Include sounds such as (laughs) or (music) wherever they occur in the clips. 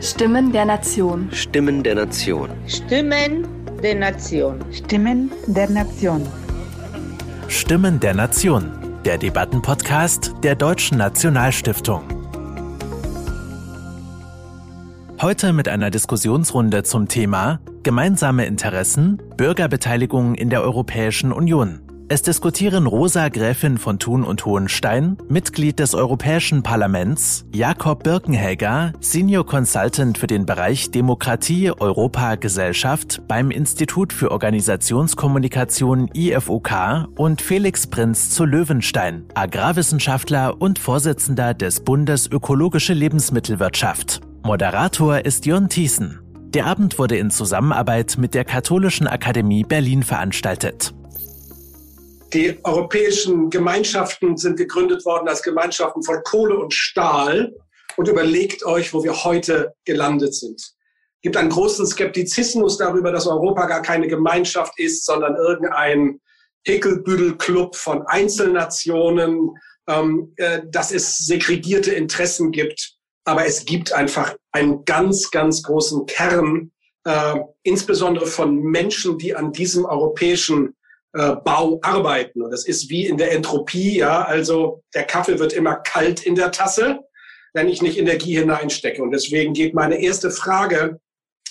Stimmen der Nation. Stimmen der Nation. Stimmen der Nation. Stimmen der Nation. Stimmen der Nation. Der Debattenpodcast der Deutschen Nationalstiftung. Heute mit einer Diskussionsrunde zum Thema Gemeinsame Interessen, Bürgerbeteiligung in der Europäischen Union. Es diskutieren Rosa Gräfin von Thun und Hohenstein, Mitglied des Europäischen Parlaments, Jakob Birkenhäger, Senior Consultant für den Bereich Demokratie Europa Gesellschaft beim Institut für Organisationskommunikation IFOK und Felix Prinz zu Löwenstein, Agrarwissenschaftler und Vorsitzender des Bundes Ökologische Lebensmittelwirtschaft. Moderator ist Jon Thiessen. Der Abend wurde in Zusammenarbeit mit der Katholischen Akademie Berlin veranstaltet. Die europäischen Gemeinschaften sind gegründet worden als Gemeinschaften von Kohle und Stahl. Und überlegt euch, wo wir heute gelandet sind. Es gibt einen großen Skeptizismus darüber, dass Europa gar keine Gemeinschaft ist, sondern irgendein Hickelbüdel-Club von Einzelnationen, ähm, äh, dass es segregierte Interessen gibt. Aber es gibt einfach einen ganz, ganz großen Kern, äh, insbesondere von Menschen, die an diesem europäischen äh, Bau arbeiten. Und das ist wie in der Entropie, ja, also der Kaffee wird immer kalt in der Tasse, wenn ich nicht Energie hineinstecke. Und deswegen geht meine erste Frage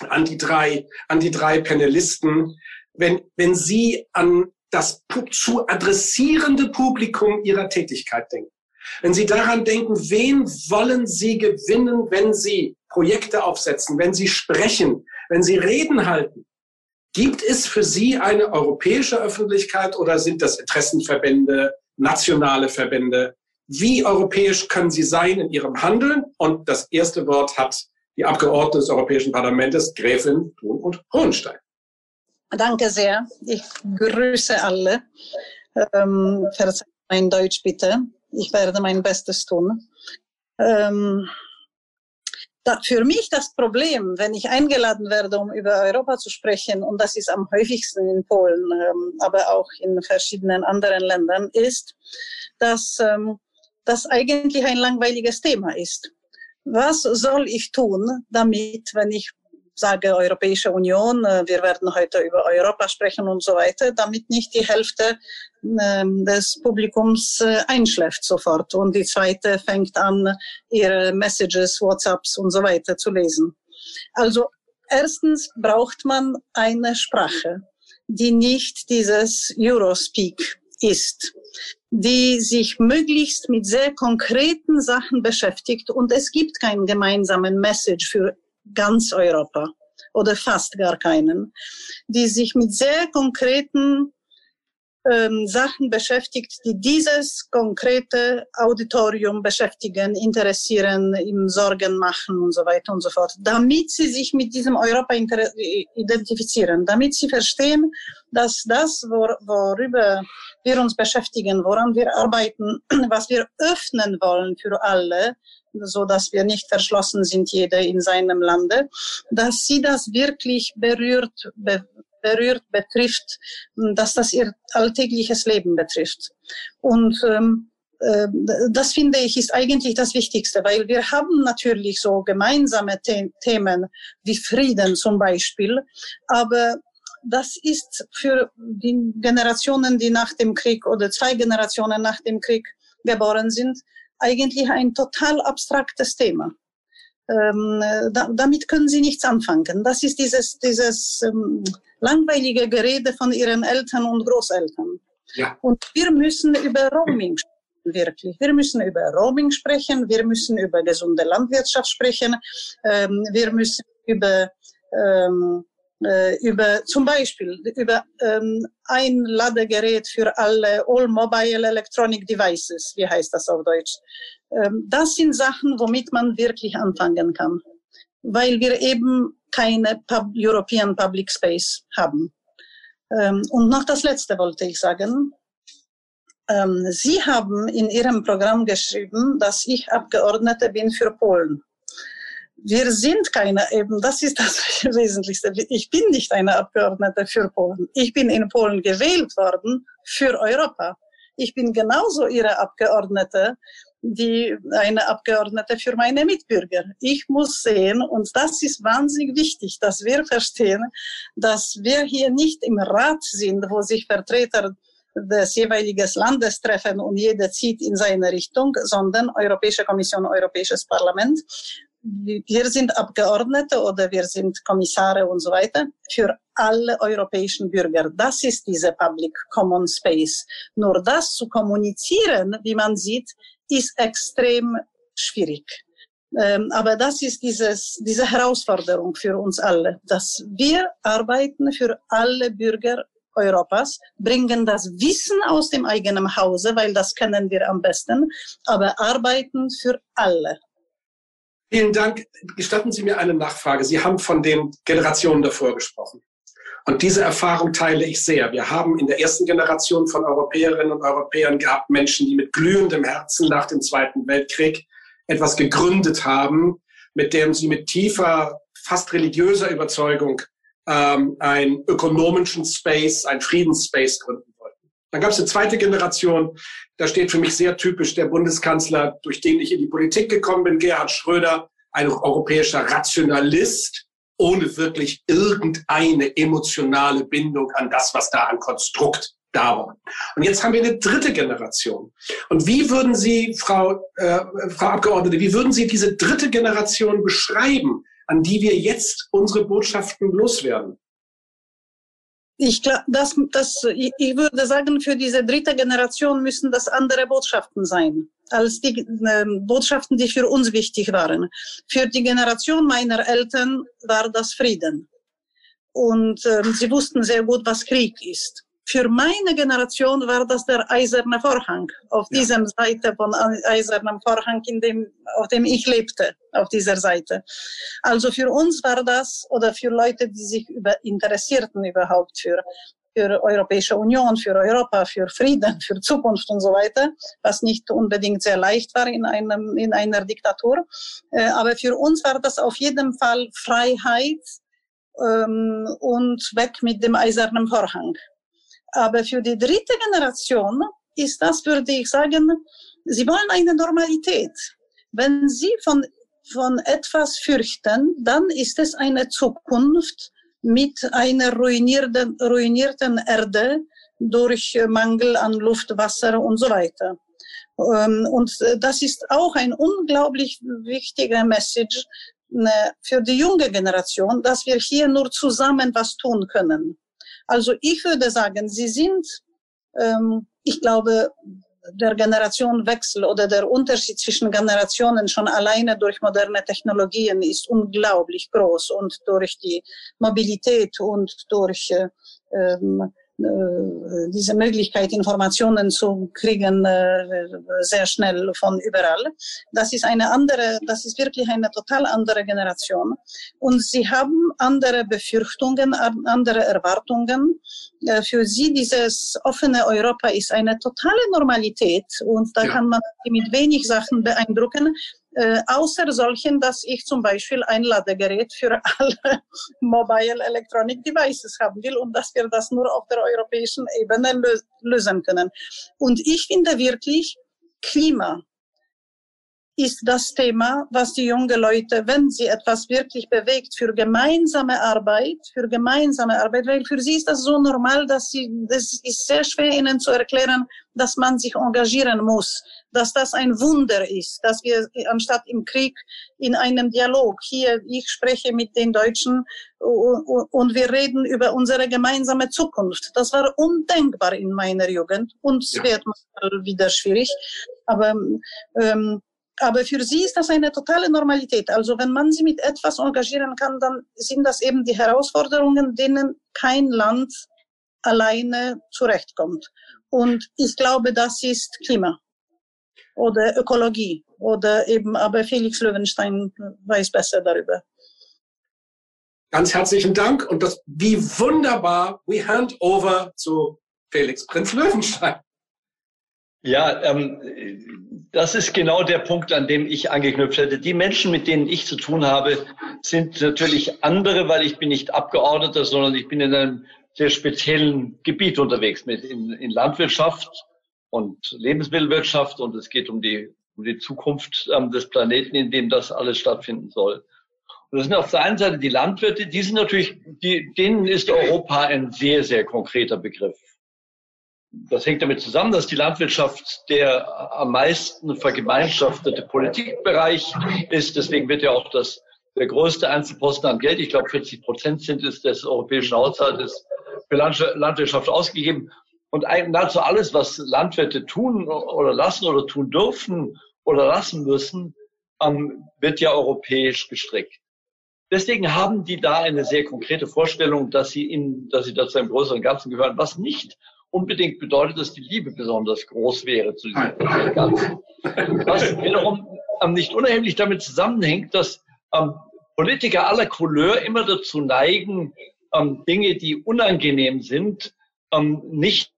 an die drei, an die drei Panelisten. Wenn, wenn Sie an das zu adressierende Publikum Ihrer Tätigkeit denken, wenn Sie daran denken, wen wollen Sie gewinnen, wenn Sie Projekte aufsetzen, wenn Sie sprechen, wenn Sie Reden halten, Gibt es für Sie eine europäische Öffentlichkeit oder sind das Interessenverbände, nationale Verbände? Wie europäisch können Sie sein in Ihrem Handeln? Und das erste Wort hat die Abgeordnete des Europäischen Parlaments, Gräfin Thun und Hohenstein. Danke sehr. Ich grüße alle. Ähm, verzeiht mein Deutsch bitte. Ich werde mein Bestes tun. Ähm, für mich das Problem, wenn ich eingeladen werde, um über Europa zu sprechen, und das ist am häufigsten in Polen, ähm, aber auch in verschiedenen anderen Ländern, ist, dass ähm, das eigentlich ein langweiliges Thema ist. Was soll ich tun, damit, wenn ich sage Europäische Union, äh, wir werden heute über Europa sprechen und so weiter, damit nicht die Hälfte ähm, des Publikums äh, einschläft sofort und die zweite fängt an, ihre Messages, WhatsApps und so weiter zu lesen. Also erstens braucht man eine Sprache, die nicht dieses Eurospeak ist, die sich möglichst mit sehr konkreten Sachen beschäftigt und es gibt keinen gemeinsamen Message für ganz Europa oder fast gar keinen, die sich mit sehr konkreten ähm, Sachen beschäftigt, die dieses konkrete Auditorium beschäftigen, interessieren, ihm Sorgen machen und so weiter und so fort, damit sie sich mit diesem Europa identifizieren, damit sie verstehen, dass das, wor worüber wir uns beschäftigen, woran wir arbeiten, (clears throat) was wir öffnen wollen für alle, so dass wir nicht verschlossen sind, jeder in seinem Lande, dass sie das wirklich berührt, be berührt, betrifft, dass das ihr alltägliches Leben betrifft. Und ähm, äh, das finde ich ist eigentlich das Wichtigste, weil wir haben natürlich so gemeinsame The Themen wie Frieden zum Beispiel, aber das ist für die Generationen, die nach dem Krieg oder zwei Generationen nach dem Krieg geboren sind, eigentlich ein total abstraktes Thema. Ähm, da, damit können sie nichts anfangen. Das ist dieses, dieses ähm, langweilige Gerede von ihren Eltern und Großeltern. Ja. Und wir müssen über Roaming sprechen, wirklich. Wir müssen über Roaming sprechen, wir müssen über gesunde Landwirtschaft sprechen, ähm, wir müssen über ähm, äh, über zum Beispiel über ähm, ein Ladegerät für alle All Mobile Electronic Devices, wie heißt das auf Deutsch. Ähm, das sind Sachen, womit man wirklich anfangen kann, weil wir eben keine Pub European Public Space haben. Ähm, und noch das Letzte wollte ich sagen. Ähm, Sie haben in Ihrem Programm geschrieben, dass ich Abgeordnete bin für Polen wir sind keine, eben das ist das (laughs) Wesentlichste. Ich bin nicht eine Abgeordnete für Polen. Ich bin in Polen gewählt worden für Europa. Ich bin genauso ihre Abgeordnete die eine Abgeordnete für meine Mitbürger. Ich muss sehen, und das ist wahnsinnig wichtig, dass wir verstehen, dass wir hier nicht im Rat sind, wo sich Vertreter des jeweiligen Landes treffen und jeder zieht in seine Richtung, sondern Europäische Kommission, Europäisches Parlament. Wir sind Abgeordnete oder wir sind Kommissare und so weiter für alle europäischen Bürger. Das ist diese Public Common Space. Nur das zu kommunizieren, wie man sieht, ist extrem schwierig. Ähm, aber das ist dieses, diese Herausforderung für uns alle, dass wir arbeiten für alle Bürger Europas, bringen das Wissen aus dem eigenen Hause, weil das kennen wir am besten, aber arbeiten für alle. Vielen Dank. Gestatten Sie mir eine Nachfrage. Sie haben von den Generationen davor gesprochen. Und diese Erfahrung teile ich sehr. Wir haben in der ersten Generation von Europäerinnen und Europäern gehabt Menschen, die mit glühendem Herzen nach dem Zweiten Weltkrieg etwas gegründet haben, mit dem sie mit tiefer, fast religiöser Überzeugung ähm, einen ökonomischen Space, einen Friedensspace gründen wollten. Dann gab es eine zweite Generation, da steht für mich sehr typisch der Bundeskanzler, durch den ich in die Politik gekommen bin, Gerhard Schröder, ein europäischer Rationalist, ohne wirklich irgendeine emotionale Bindung an das, was da an Konstrukt da war. Und jetzt haben wir eine dritte Generation. Und wie würden Sie, Frau, äh, Frau Abgeordnete, wie würden Sie diese dritte Generation beschreiben? an die wir jetzt unsere Botschaften loswerden? Ich glaube, das, das, ich würde sagen, für diese dritte Generation müssen das andere Botschaften sein als die äh, Botschaften, die für uns wichtig waren. Für die Generation meiner Eltern war das Frieden. Und äh, sie wussten sehr gut, was Krieg ist. Für meine Generation war das der eiserne Vorhang. Auf ja. diesem Seite von eisernem Vorhang, in dem, auf dem ich lebte, auf dieser Seite. Also für uns war das, oder für Leute, die sich über, interessierten überhaupt für, für Europäische Union, für Europa, für Frieden, für Zukunft und so weiter, was nicht unbedingt sehr leicht war in einem, in einer Diktatur. Äh, aber für uns war das auf jeden Fall Freiheit, ähm, und weg mit dem eisernen Vorhang. Aber für die dritte Generation ist das, würde ich sagen, sie wollen eine Normalität. Wenn sie von, von etwas fürchten, dann ist es eine Zukunft mit einer ruinierten, ruinierten Erde durch Mangel an Luft, Wasser und so weiter. Ähm, und das ist auch ein unglaublich wichtiger Message ne, für die junge Generation, dass wir hier nur zusammen was tun können. Also ich würde sagen, sie sind, ähm, ich glaube, der Generationenwechsel oder der Unterschied zwischen Generationen schon alleine durch moderne Technologien ist unglaublich groß und durch die Mobilität und durch äh, ähm, äh, diese Möglichkeit, Informationen zu kriegen, äh, sehr schnell von überall. Das ist eine andere, das ist wirklich eine total andere Generation. Und sie haben andere Befürchtungen, andere Erwartungen. Äh, für sie dieses offene Europa ist eine totale Normalität und da ja. kann man mit wenig Sachen beeindrucken äh, außer solchen, dass ich zum Beispiel ein Ladegerät für (laughs) alle Mobile Electronic Devices haben will und dass wir das nur auf der europäischen Ebene lö lösen können. Und ich finde wirklich, Klima ist das Thema, was die jungen Leute, wenn sie etwas wirklich bewegt für gemeinsame Arbeit, für gemeinsame Arbeit, weil für sie ist das so normal, dass sie, das ist sehr schwer ihnen zu erklären, dass man sich engagieren muss, dass das ein Wunder ist, dass wir anstatt im Krieg in einem Dialog hier, ich spreche mit den Deutschen und wir reden über unsere gemeinsame Zukunft. Das war undenkbar in meiner Jugend und es ja. wird mal wieder schwierig. Aber ähm, aber für sie ist das eine totale Normalität. Also wenn man sie mit etwas engagieren kann, dann sind das eben die Herausforderungen, denen kein Land alleine zurechtkommt. Und ich glaube, das ist Klima oder Ökologie oder eben, aber Felix Löwenstein weiß besser darüber. Ganz herzlichen Dank und das, wie wunderbar, we hand over zu Felix Prinz Löwenstein. Ja, ähm, das ist genau der Punkt, an dem ich angeknüpft hätte. Die Menschen, mit denen ich zu tun habe, sind natürlich andere, weil ich bin nicht Abgeordneter, sondern ich bin in einem sehr speziellen Gebiet unterwegs, mit in, in Landwirtschaft und Lebensmittelwirtschaft und es geht um die um die Zukunft ähm, des Planeten, in dem das alles stattfinden soll. Und das sind auf der einen Seite die Landwirte, die sind natürlich, die, denen ist Europa ein sehr, sehr konkreter Begriff. Das hängt damit zusammen, dass die Landwirtschaft der am meisten vergemeinschaftete Politikbereich ist. Deswegen wird ja auch das, der größte Einzelposten an Geld, ich glaube 40 Prozent sind es des europäischen Haushaltes, für Landwirtschaft ausgegeben. Und nahezu alles, was Landwirte tun oder lassen oder tun dürfen oder lassen müssen, ähm, wird ja europäisch gestrickt. Deswegen haben die da eine sehr konkrete Vorstellung, dass sie in, dass sie dazu einem größeren Ganzen gehören, was nicht unbedingt bedeutet, dass die Liebe besonders groß wäre zu diesem Ganzen. Was wiederum ähm, nicht unerheblich damit zusammenhängt, dass ähm, Politiker aller Couleur immer dazu neigen, ähm, Dinge, die unangenehm sind, ähm, nicht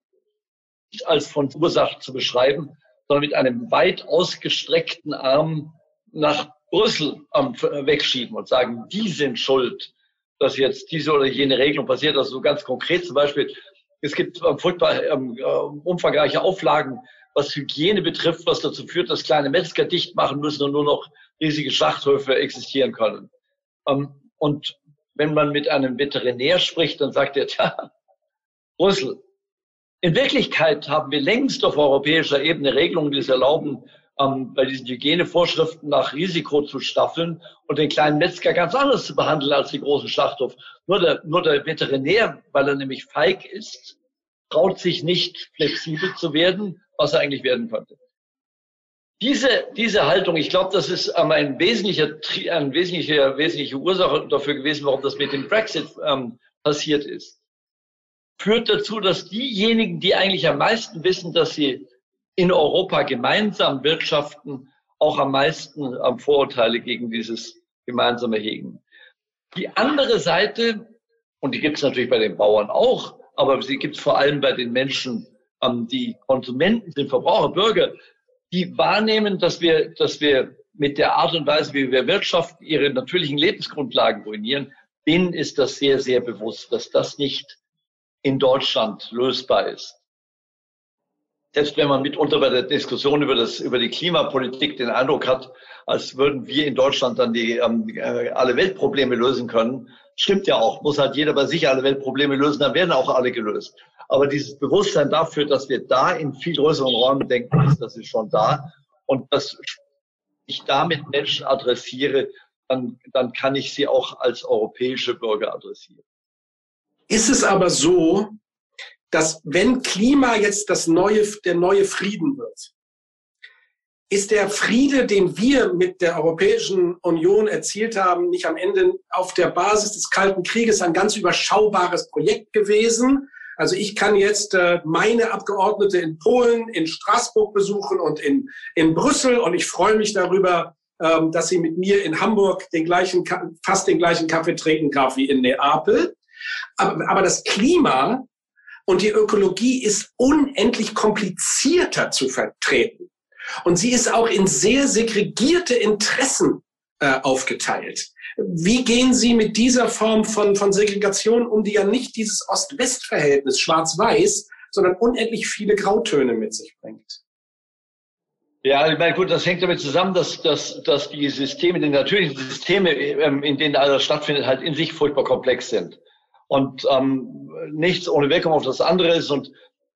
als von Ursache zu beschreiben, sondern mit einem weit ausgestreckten Arm nach Brüssel ähm, wegschieben und sagen, die sind schuld, dass jetzt diese oder jene Regelung passiert. Also so ganz konkret zum Beispiel, es gibt ähm, furchtbar ähm, äh, umfangreiche Auflagen, was Hygiene betrifft, was dazu führt, dass kleine Metzger dicht machen müssen und nur noch riesige Schlachthöfe existieren können. Ähm, und wenn man mit einem Veterinär spricht, dann sagt er, (laughs) tja, Brüssel. In Wirklichkeit haben wir längst auf europäischer Ebene Regelungen, die es erlauben, ähm, bei diesen Hygienevorschriften nach Risiko zu staffeln und den kleinen Metzger ganz anders zu behandeln als die großen Schlachthof. Nur der, nur der Veterinär, weil er nämlich feig ist, traut sich nicht flexibel zu werden, was er eigentlich werden könnte. Diese, diese Haltung, ich glaube, das ist ähm, ein wesentlicher, ein wesentlicher, wesentliche Ursache dafür gewesen, warum das mit dem Brexit ähm, passiert ist. Führt dazu, dass diejenigen, die eigentlich am meisten wissen, dass sie in Europa gemeinsam wirtschaften, auch am meisten am Vorurteile gegen dieses gemeinsame hegen. Die andere Seite, und die gibt es natürlich bei den Bauern auch, aber sie gibt es vor allem bei den Menschen, ähm, die Konsumenten sind, Verbraucher, Bürger, die wahrnehmen, dass wir, dass wir mit der Art und Weise, wie wir wirtschaften, ihre natürlichen Lebensgrundlagen ruinieren, denen ist das sehr, sehr bewusst, dass das nicht in Deutschland lösbar ist selbst wenn man mitunter bei der Diskussion über, das, über die Klimapolitik den Eindruck hat, als würden wir in Deutschland dann die, ähm, äh, alle Weltprobleme lösen können, stimmt ja auch. Muss halt jeder bei sich alle Weltprobleme lösen, dann werden auch alle gelöst. Aber dieses Bewusstsein dafür, dass wir da in viel größeren Räumen denken, ist, das ist schon da. Und dass ich damit Menschen adressiere, dann, dann kann ich sie auch als europäische Bürger adressieren. Ist es aber so, dass wenn Klima jetzt das neue, der neue Frieden wird, ist der Friede, den wir mit der Europäischen Union erzielt haben, nicht am Ende auf der Basis des Kalten Krieges ein ganz überschaubares Projekt gewesen. Also ich kann jetzt äh, meine Abgeordnete in Polen, in Straßburg besuchen und in, in Brüssel und ich freue mich darüber, ähm, dass sie mit mir in Hamburg den gleichen, fast den gleichen Kaffee trinken darf wie in Neapel. Aber, aber das Klima und die Ökologie ist unendlich komplizierter zu vertreten. Und sie ist auch in sehr segregierte Interessen äh, aufgeteilt. Wie gehen Sie mit dieser Form von, von Segregation um, die ja nicht dieses Ost-West-Verhältnis schwarz-weiß, sondern unendlich viele Grautöne mit sich bringt? Ja, ich meine, gut, das hängt damit zusammen, dass, dass, dass die Systeme, die natürlichen Systeme, ähm, in denen alles stattfindet, halt in sich furchtbar komplex sind und ähm, nichts ohne Wirkung auf das andere ist und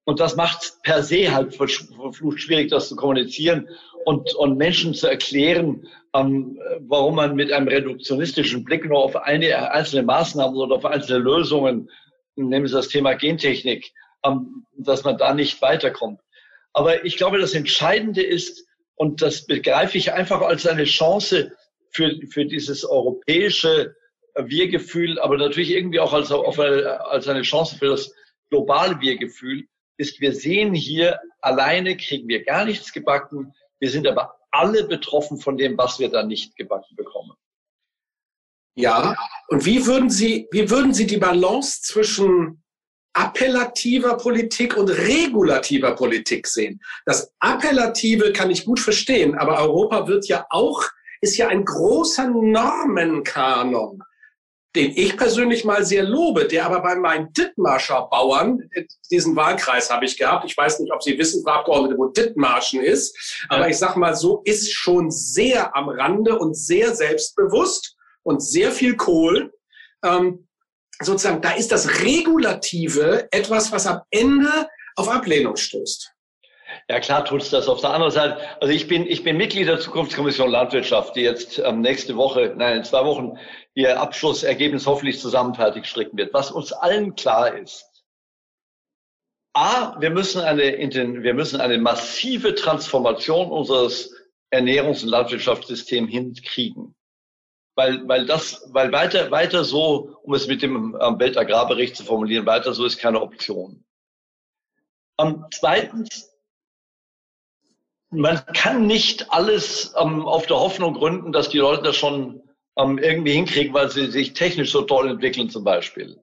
und das macht per se halt verflucht schwierig, das zu kommunizieren und, und Menschen zu erklären, ähm, warum man mit einem reduktionistischen Blick nur auf eine, einzelne Maßnahmen oder auf einzelne Lösungen, nehmen Sie das Thema Gentechnik, ähm, dass man da nicht weiterkommt. Aber ich glaube, das Entscheidende ist, und das begreife ich einfach als eine Chance für, für dieses europäische wir-Gefühl, aber natürlich irgendwie auch als, als eine Chance für das globale Wir-Gefühl, ist, wir sehen hier, alleine kriegen wir gar nichts gebacken. Wir sind aber alle betroffen von dem, was wir da nicht gebacken bekommen. Ja, und wie würden Sie, wie würden Sie die Balance zwischen appellativer Politik und regulativer Politik sehen? Das Appellative kann ich gut verstehen, aber Europa wird ja auch, ist ja ein großer Normenkanon den ich persönlich mal sehr lobe, der aber bei meinen Dithmarscher Bauern, diesen Wahlkreis habe ich gehabt, ich weiß nicht, ob Sie wissen, Frau Abgeordnete, wo Dithmarschen ist, aber ich sage mal so, ist schon sehr am Rande und sehr selbstbewusst und sehr viel Kohl. Ähm, sozusagen, da ist das Regulative etwas, was am Ende auf Ablehnung stößt. Ja, klar tut's das. Auf der anderen Seite, also ich bin, ich bin Mitglied der Zukunftskommission Landwirtschaft, die jetzt ähm, nächste Woche, nein, in zwei Wochen ihr Abschlussergebnis hoffentlich zusammen fertig stricken wird. Was uns allen klar ist, A, wir müssen eine, wir müssen eine massive Transformation unseres Ernährungs- und Landwirtschaftssystems hinkriegen. Weil, weil das, weil weiter, weiter so, um es mit dem ähm, Weltagrarbericht zu formulieren, weiter so ist keine Option. Ähm, zweitens, man kann nicht alles ähm, auf der Hoffnung gründen, dass die Leute das schon ähm, irgendwie hinkriegen, weil sie sich technisch so toll entwickeln zum Beispiel.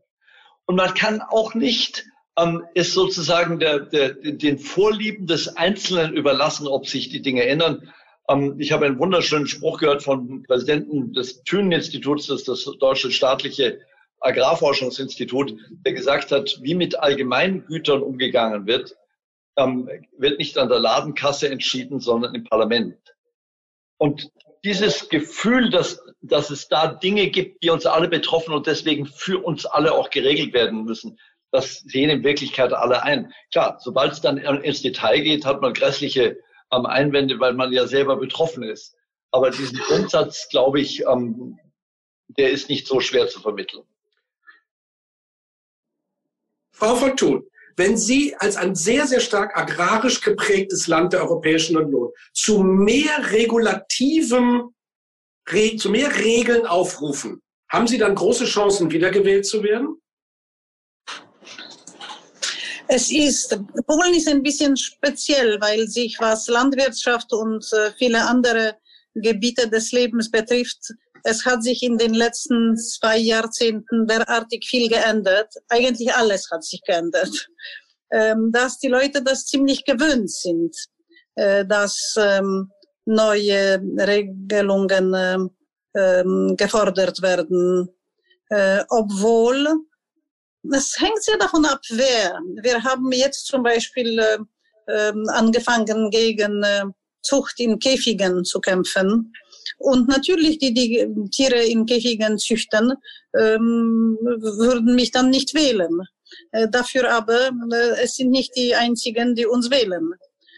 Und man kann auch nicht ähm, es sozusagen der, der, den Vorlieben des Einzelnen überlassen, ob sich die Dinge ändern. Ähm, ich habe einen wunderschönen Spruch gehört vom Präsidenten des Thünen-Instituts, das das deutsche staatliche Agrarforschungsinstitut, der gesagt hat, wie mit Allgemeingütern umgegangen wird, ähm, wird nicht an der Ladenkasse entschieden, sondern im Parlament. Und dieses Gefühl, dass, dass es da Dinge gibt, die uns alle betreffen und deswegen für uns alle auch geregelt werden müssen, das sehen in Wirklichkeit alle ein. Klar, sobald es dann ins Detail geht, hat man grässliche ähm, Einwände, weil man ja selber betroffen ist. Aber diesen Grundsatz, glaube ich, ähm, der ist nicht so schwer zu vermitteln. Frau von Thun, wenn Sie als ein sehr, sehr stark agrarisch geprägtes Land der Europäischen Union zu mehr regulativem, zu mehr Regeln aufrufen, haben Sie dann große Chancen, wiedergewählt zu werden? Es ist, Polen ist ein bisschen speziell, weil sich was Landwirtschaft und äh, viele andere Gebiete des Lebens betrifft, es hat sich in den letzten zwei Jahrzehnten derartig viel geändert. Eigentlich alles hat sich geändert. Ähm, dass die Leute das ziemlich gewöhnt sind, äh, dass ähm, neue Regelungen äh, ähm, gefordert werden, äh, obwohl es hängt sehr davon ab, wer. Wir haben jetzt zum Beispiel äh, ähm, angefangen gegen äh, Zucht in Käfigen zu kämpfen. Und natürlich, die die Tiere in Käfigen züchten, ähm, würden mich dann nicht wählen. Äh, dafür aber, äh, es sind nicht die einzigen, die uns wählen.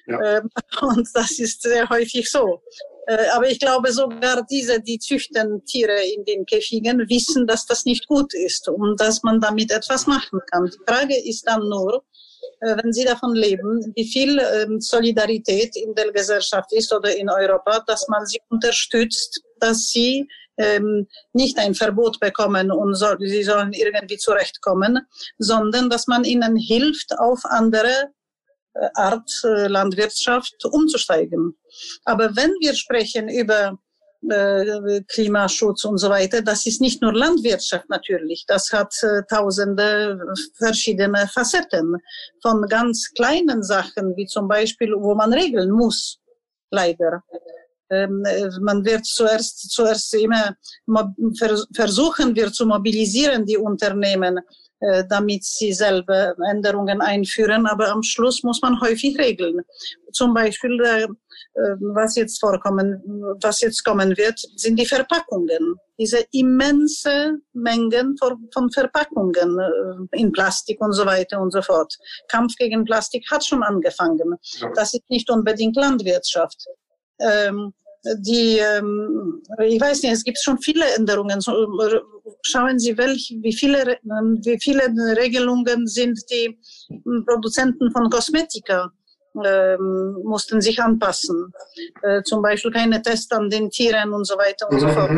Ja. Ähm, (laughs) und das ist sehr häufig so. Äh, aber ich glaube, sogar diese, die züchten Tiere in den Käfigen, wissen, dass das nicht gut ist und dass man damit etwas machen kann. Die Frage ist dann nur, wenn Sie davon leben, wie viel ähm, Solidarität in der Gesellschaft ist oder in Europa, dass man sie unterstützt, dass sie ähm, nicht ein Verbot bekommen und sie sollen irgendwie zurechtkommen, sondern dass man ihnen hilft, auf andere äh, Art äh, Landwirtschaft umzusteigen. Aber wenn wir sprechen über äh, Klimaschutz und so weiter. Das ist nicht nur Landwirtschaft natürlich. Das hat äh, tausende verschiedene Facetten von ganz kleinen Sachen, wie zum Beispiel, wo man regeln muss. Leider. Ähm, äh, man wird zuerst, zuerst immer versuchen wir zu mobilisieren, die Unternehmen, damit sie selber Änderungen einführen. Aber am Schluss muss man häufig regeln. Zum Beispiel, äh, was jetzt vorkommen, was jetzt kommen wird, sind die Verpackungen. Diese immense Mengen von Verpackungen in Plastik und so weiter und so fort. Kampf gegen Plastik hat schon angefangen. Das ist nicht unbedingt Landwirtschaft. Die, ähm, ich weiß nicht, es gibt schon viele Änderungen. Schauen Sie, welch, wie, viele, ähm, wie viele Regelungen sind die Produzenten von Kosmetika ähm, mussten sich anpassen. Äh, zum Beispiel keine Tests an den Tieren und so weiter und mhm. so fort.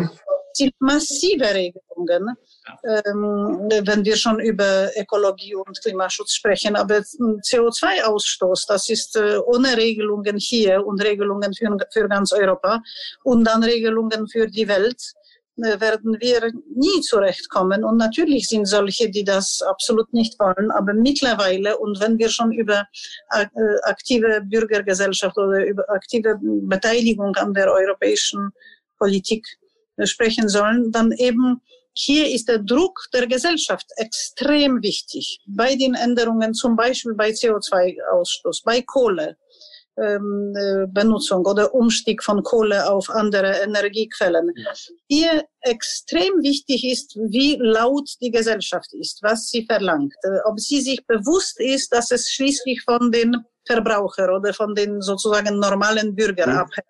Es sind massive Regelungen ähm, wenn wir schon über Ökologie und Klimaschutz sprechen. Aber CO2-Ausstoß, das ist äh, ohne Regelungen hier und Regelungen für, für ganz Europa und dann Regelungen für die Welt äh, werden wir nie zurechtkommen. Und natürlich sind solche, die das absolut nicht wollen. Aber mittlerweile, und wenn wir schon über äh, aktive Bürgergesellschaft oder über aktive Beteiligung an der europäischen Politik sprechen sollen, dann eben hier ist der Druck der Gesellschaft extrem wichtig. Bei den Änderungen, zum Beispiel bei CO2-Ausstoß, bei Kohle, ähm, äh, Benutzung oder Umstieg von Kohle auf andere Energiequellen. Hier extrem wichtig ist, wie laut die Gesellschaft ist, was sie verlangt, äh, ob sie sich bewusst ist, dass es schließlich von den Verbraucher oder von den sozusagen normalen Bürgern abhängt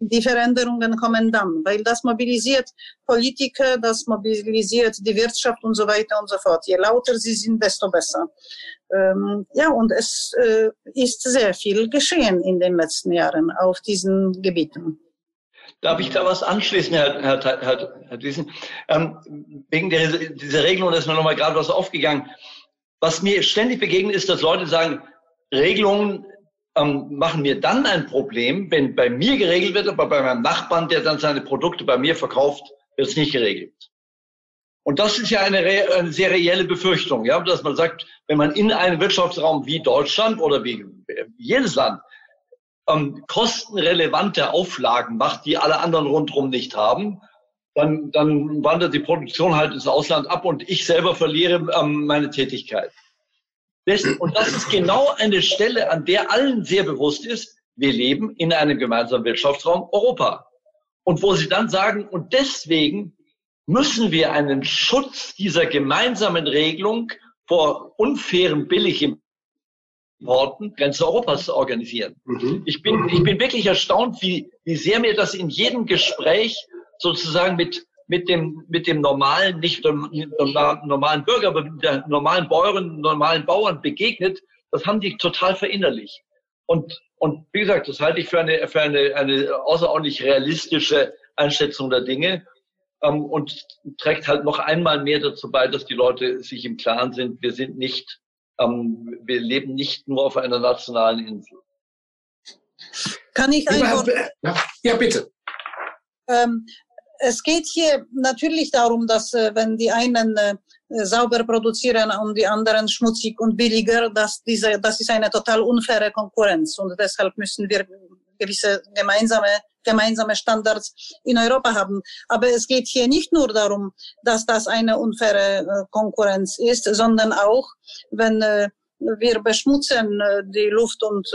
die Veränderungen kommen dann, weil das mobilisiert Politiker, das mobilisiert die Wirtschaft und so weiter und so fort. Je lauter sie sind, desto besser. Ähm, ja, und es äh, ist sehr viel geschehen in den letzten Jahren auf diesen Gebieten. Darf ich da was anschließen, Herr, Herr, Herr, Herr Düssen? Ähm, wegen der, dieser Regelung ist mir nochmal gerade was aufgegangen. Was mir ständig begegnet ist, dass Leute sagen, Regelungen ähm, machen mir dann ein Problem, wenn bei mir geregelt wird, aber bei meinem Nachbarn, der dann seine Produkte bei mir verkauft, wird es nicht geregelt. Und das ist ja eine, eine, sehr reelle Befürchtung, ja, dass man sagt, wenn man in einem Wirtschaftsraum wie Deutschland oder wie jedes Land ähm, kostenrelevante Auflagen macht, die alle anderen rundherum nicht haben, dann, dann wandert die Produktion halt ins Ausland ab und ich selber verliere ähm, meine Tätigkeit. Das, und das ist genau eine Stelle, an der allen sehr bewusst ist, wir leben in einem gemeinsamen Wirtschaftsraum Europa. Und wo sie dann sagen, und deswegen müssen wir einen Schutz dieser gemeinsamen Regelung vor unfairen Billigimporten Grenze Europas organisieren. Mhm. Ich, bin, ich bin wirklich erstaunt, wie, wie sehr mir das in jedem Gespräch sozusagen mit mit dem, mit dem normalen, nicht dem normalen Bürger, aber mit der normalen Bäuerin, normalen Bauern begegnet, das haben die total verinnerlicht. Und, und wie gesagt, das halte ich für eine, für eine, eine außerordentlich realistische Einschätzung der Dinge ähm, und trägt halt noch einmal mehr dazu bei, dass die Leute sich im Klaren sind, wir sind nicht, ähm, wir leben nicht nur auf einer nationalen Insel. Kann ich einfach... Ja, bitte. Ähm, es geht hier natürlich darum, dass äh, wenn die einen äh, sauber produzieren und die anderen schmutzig und billiger, dass diese, das ist eine total unfaire Konkurrenz und deshalb müssen wir gewisse gemeinsame gemeinsame Standards in Europa haben. Aber es geht hier nicht nur darum, dass das eine unfaire äh, Konkurrenz ist, sondern auch, wenn wir beschmutzen die Luft und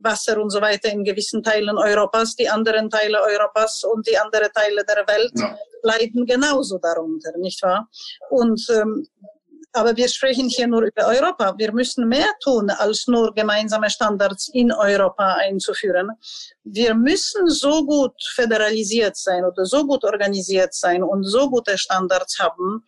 Wasser und so weiter in gewissen Teilen Europas. Die anderen Teile Europas und die anderen Teile der Welt ja. leiden genauso darunter, nicht wahr? Und ähm, aber wir sprechen hier nur über Europa. Wir müssen mehr tun, als nur gemeinsame Standards in Europa einzuführen. Wir müssen so gut föderalisiert sein oder so gut organisiert sein und so gute Standards haben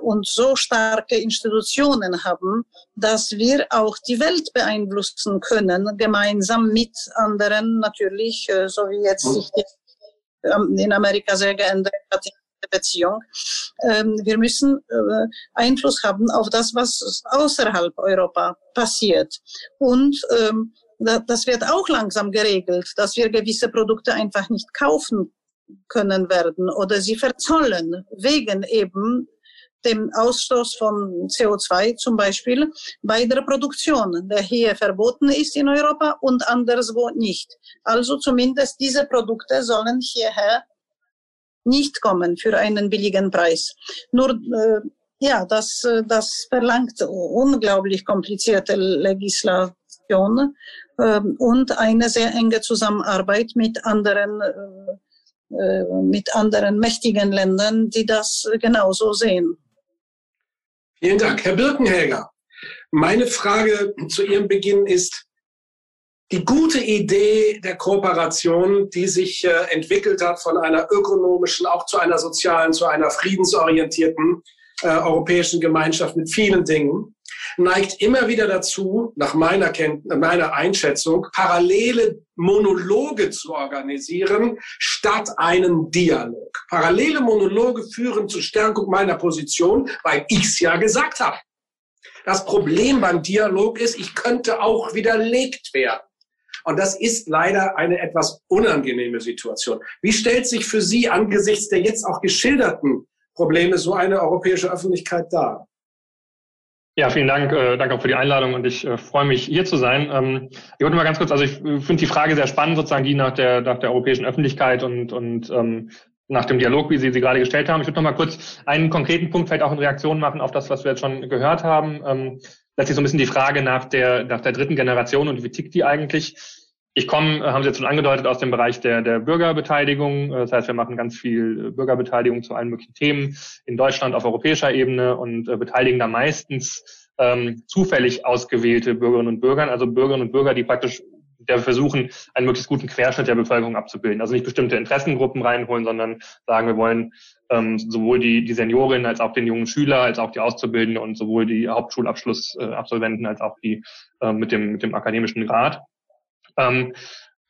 und so starke Institutionen haben, dass wir auch die Welt beeinflussen können, gemeinsam mit anderen natürlich, äh, so wie jetzt sich ähm, in Amerika sehr geändert hat Beziehung. Ähm, wir müssen äh, Einfluss haben auf das, was außerhalb Europa passiert. Und ähm, das wird auch langsam geregelt, dass wir gewisse Produkte einfach nicht kaufen können werden oder sie verzollen wegen eben dem Ausstoß von CO2 zum Beispiel bei der Produktion, der hier verboten ist in Europa und anderswo nicht. Also zumindest diese Produkte sollen hierher nicht kommen für einen billigen Preis. Nur äh, ja, das, äh, das verlangt unglaublich komplizierte Legislation äh, und eine sehr enge Zusammenarbeit mit anderen, äh, äh, mit anderen mächtigen Ländern, die das genauso sehen. Vielen Dank. Herr Birkenhelger, meine Frage zu Ihrem Beginn ist, die gute Idee der Kooperation, die sich äh, entwickelt hat von einer ökonomischen, auch zu einer sozialen, zu einer friedensorientierten äh, europäischen Gemeinschaft mit vielen Dingen, neigt immer wieder dazu, nach meiner, Kennt meiner Einschätzung, parallele Monologe zu organisieren, statt einen Dialog. Parallele Monologe führen zur Stärkung meiner Position, weil ich es ja gesagt habe. Das Problem beim Dialog ist, ich könnte auch widerlegt werden. Und das ist leider eine etwas unangenehme Situation. Wie stellt sich für Sie angesichts der jetzt auch geschilderten Probleme so eine europäische Öffentlichkeit dar? Ja, vielen Dank. Äh, danke auch für die Einladung und ich äh, freue mich, hier zu sein. Ähm, ich wollte mal ganz kurz, also ich finde die Frage sehr spannend, sozusagen die nach der, nach der europäischen Öffentlichkeit und, und ähm, nach dem Dialog, wie Sie sie gerade gestellt haben. Ich würde noch mal kurz einen konkreten Punkt vielleicht auch in Reaktion machen auf das, was wir jetzt schon gehört haben. Ähm, letztlich so ein bisschen die Frage nach der, nach der dritten Generation und wie tickt die eigentlich? Ich komme, äh, haben Sie jetzt schon angedeutet, aus dem Bereich der, der Bürgerbeteiligung. Äh, das heißt, wir machen ganz viel äh, Bürgerbeteiligung zu allen möglichen Themen in Deutschland auf europäischer Ebene und beteiligen da meistens ähm, zufällig ausgewählte Bürgerinnen und Bürger, also Bürgerinnen und Bürger, die praktisch der versuchen, einen möglichst guten Querschnitt der Bevölkerung abzubilden. Also nicht bestimmte Interessengruppen reinholen, sondern sagen, wir wollen ähm, sowohl die, die Seniorinnen als auch den jungen Schüler, als auch die Auszubildenden und sowohl die Hauptschulabschlussabsolventen äh, als auch die äh, mit, dem, mit dem akademischen Grad. Ähm,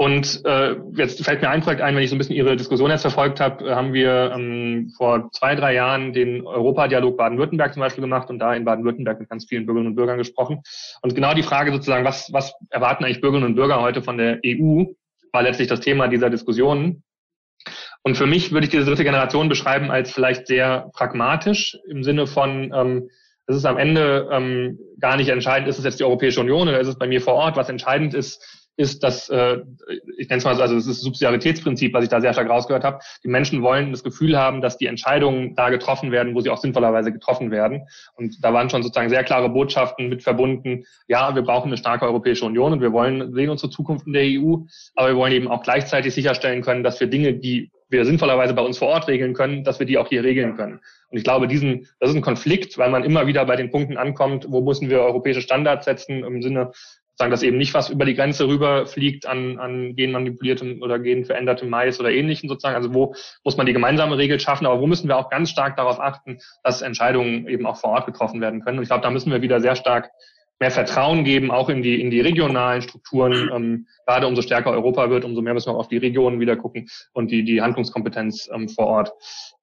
und äh, jetzt fällt mir ein Projekt ein, wenn ich so ein bisschen Ihre Diskussion jetzt verfolgt habe, äh, haben wir ähm, vor zwei, drei Jahren den Europadialog Baden-Württemberg zum Beispiel gemacht und da in Baden-Württemberg mit ganz vielen Bürgerinnen und Bürgern gesprochen. Und genau die Frage sozusagen, was, was erwarten eigentlich Bürgerinnen und Bürger heute von der EU, war letztlich das Thema dieser Diskussionen. Und für mich würde ich diese dritte Generation beschreiben als vielleicht sehr pragmatisch im Sinne von, ähm, es ist am Ende ähm, gar nicht entscheidend, ist es jetzt die Europäische Union oder ist es bei mir vor Ort. Was entscheidend ist, ist, dass, äh, ich nenne es mal so, also das ist das Subsidiaritätsprinzip, was ich da sehr stark rausgehört habe. Die Menschen wollen das Gefühl haben, dass die Entscheidungen da getroffen werden, wo sie auch sinnvollerweise getroffen werden. Und da waren schon sozusagen sehr klare Botschaften mit verbunden. Ja, wir brauchen eine starke Europäische Union und wir wollen sehen unsere Zukunft in der EU, aber wir wollen eben auch gleichzeitig sicherstellen können, dass wir Dinge, die wir sinnvollerweise bei uns vor Ort regeln können, dass wir die auch hier regeln können. Und ich glaube, diesen, das ist ein Konflikt, weil man immer wieder bei den Punkten ankommt, wo müssen wir europäische Standards setzen im Sinne sagen, dass eben nicht was über die Grenze rüberfliegt an, an genmanipuliertem oder genverändertem Mais oder ähnlichen sozusagen. Also wo muss man die gemeinsame Regel schaffen, aber wo müssen wir auch ganz stark darauf achten, dass Entscheidungen eben auch vor Ort getroffen werden können. Und ich glaube, da müssen wir wieder sehr stark mehr Vertrauen geben, auch in die, in die regionalen Strukturen. Ähm, gerade umso stärker Europa wird, umso mehr müssen wir auch auf die Regionen wieder gucken und die, die Handlungskompetenz ähm, vor Ort.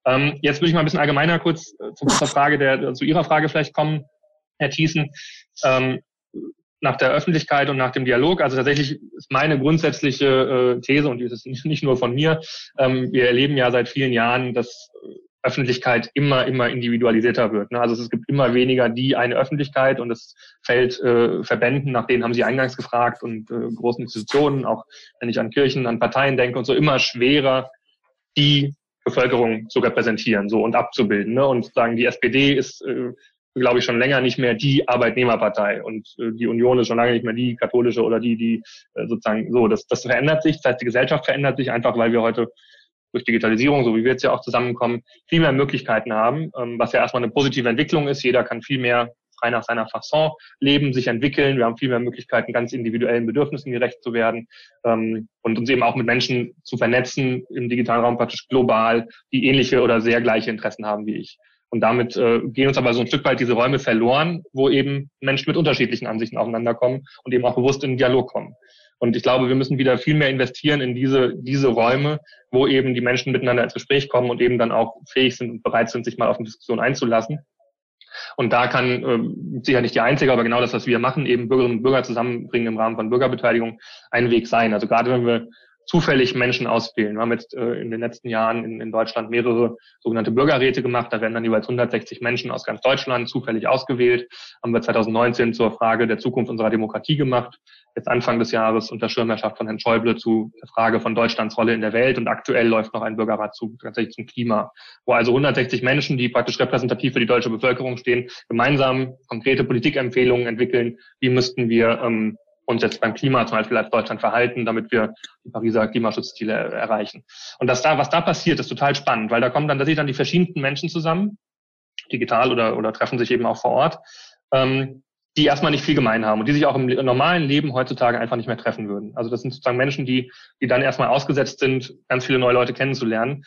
Ähm, jetzt würde ich mal ein bisschen allgemeiner kurz äh, zu, zur Frage der, zu Ihrer Frage vielleicht kommen, Herr Thiessen. Ähm, nach der Öffentlichkeit und nach dem Dialog. Also tatsächlich ist meine grundsätzliche äh, These, und die ist nicht, nur von mir, ähm, wir erleben ja seit vielen Jahren, dass Öffentlichkeit immer, immer individualisierter wird. Ne? Also es gibt immer weniger die eine Öffentlichkeit und es fällt äh, Verbänden, nach denen haben Sie eingangs gefragt, und äh, großen Institutionen, auch wenn ich an Kirchen, an Parteien denke und so, immer schwerer, die Bevölkerung zu repräsentieren so und abzubilden. Ne? Und sagen, die SPD ist äh, glaube ich, schon länger nicht mehr die Arbeitnehmerpartei und äh, die Union ist schon lange nicht mehr die katholische oder die, die äh, sozusagen so. Das, das verändert sich, das heißt, die Gesellschaft verändert sich einfach, weil wir heute durch Digitalisierung, so wie wir jetzt ja auch zusammenkommen, viel mehr Möglichkeiten haben, ähm, was ja erstmal eine positive Entwicklung ist. Jeder kann viel mehr frei nach seiner Fasson leben, sich entwickeln. Wir haben viel mehr Möglichkeiten, ganz individuellen Bedürfnissen gerecht zu werden ähm, und uns eben auch mit Menschen zu vernetzen im digitalen Raum praktisch global, die ähnliche oder sehr gleiche Interessen haben wie ich. Und damit äh, gehen uns aber so ein Stück weit diese Räume verloren, wo eben Menschen mit unterschiedlichen Ansichten aufeinander kommen und eben auch bewusst in den Dialog kommen. Und ich glaube, wir müssen wieder viel mehr investieren in diese, diese Räume, wo eben die Menschen miteinander ins Gespräch kommen und eben dann auch fähig sind und bereit sind, sich mal auf eine Diskussion einzulassen. Und da kann äh, sicher nicht die einzige, aber genau das, was wir machen, eben Bürgerinnen und Bürger zusammenbringen im Rahmen von Bürgerbeteiligung, ein Weg sein. Also gerade wenn wir zufällig Menschen auswählen. Wir haben jetzt äh, in den letzten Jahren in, in Deutschland mehrere sogenannte Bürgerräte gemacht. Da werden dann jeweils 160 Menschen aus ganz Deutschland zufällig ausgewählt. Haben wir 2019 zur Frage der Zukunft unserer Demokratie gemacht. Jetzt Anfang des Jahres unter Schirmherrschaft von Herrn Schäuble zu der Frage von Deutschlands Rolle in der Welt. Und aktuell läuft noch ein Bürgerrat zu, tatsächlich zum Klima, wo also 160 Menschen, die praktisch repräsentativ für die deutsche Bevölkerung stehen, gemeinsam konkrete Politikempfehlungen entwickeln. Wie müssten wir ähm, uns jetzt beim Klima zum Beispiel als Deutschland verhalten, damit wir die Pariser Klimaschutzziele erreichen. Und das da, was da passiert, ist total spannend, weil da kommen dann, da sind dann die verschiedensten Menschen zusammen, digital oder, oder treffen sich eben auch vor Ort, ähm, die erstmal nicht viel gemein haben und die sich auch im normalen Leben heutzutage einfach nicht mehr treffen würden. Also das sind sozusagen Menschen, die, die dann erstmal ausgesetzt sind, ganz viele neue Leute kennenzulernen.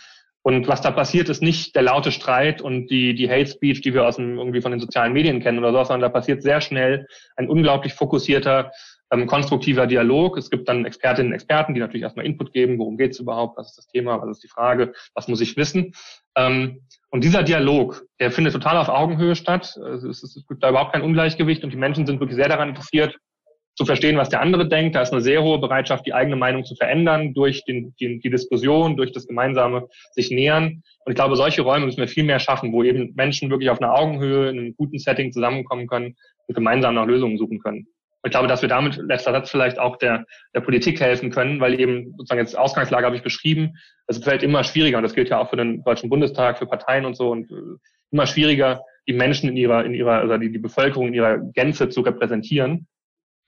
Und was da passiert, ist nicht der laute Streit und die, die Hate Speech, die wir aus dem, irgendwie von den sozialen Medien kennen oder so, sondern da passiert sehr schnell ein unglaublich fokussierter, ähm, konstruktiver Dialog. Es gibt dann Expertinnen und Experten, die natürlich erstmal Input geben, worum geht es überhaupt, was ist das Thema, was ist die Frage, was muss ich wissen. Ähm, und dieser Dialog, der findet total auf Augenhöhe statt. Es, ist, es gibt da überhaupt kein Ungleichgewicht und die Menschen sind wirklich sehr daran interessiert, zu verstehen, was der andere denkt. Da ist eine sehr hohe Bereitschaft, die eigene Meinung zu verändern durch den, die, die Diskussion, durch das gemeinsame sich nähern. Und ich glaube, solche Räume müssen wir viel mehr schaffen, wo eben Menschen wirklich auf einer Augenhöhe in einem guten Setting zusammenkommen können und gemeinsam nach Lösungen suchen können. Und Ich glaube, dass wir damit, letzter Satz vielleicht auch der, der Politik helfen können, weil eben sozusagen jetzt Ausgangslage habe ich beschrieben, es fällt immer schwieriger und das gilt ja auch für den Deutschen Bundestag, für Parteien und so und äh, immer schwieriger, die Menschen in ihrer, in ihrer, also die, die Bevölkerung in ihrer Gänze zu repräsentieren.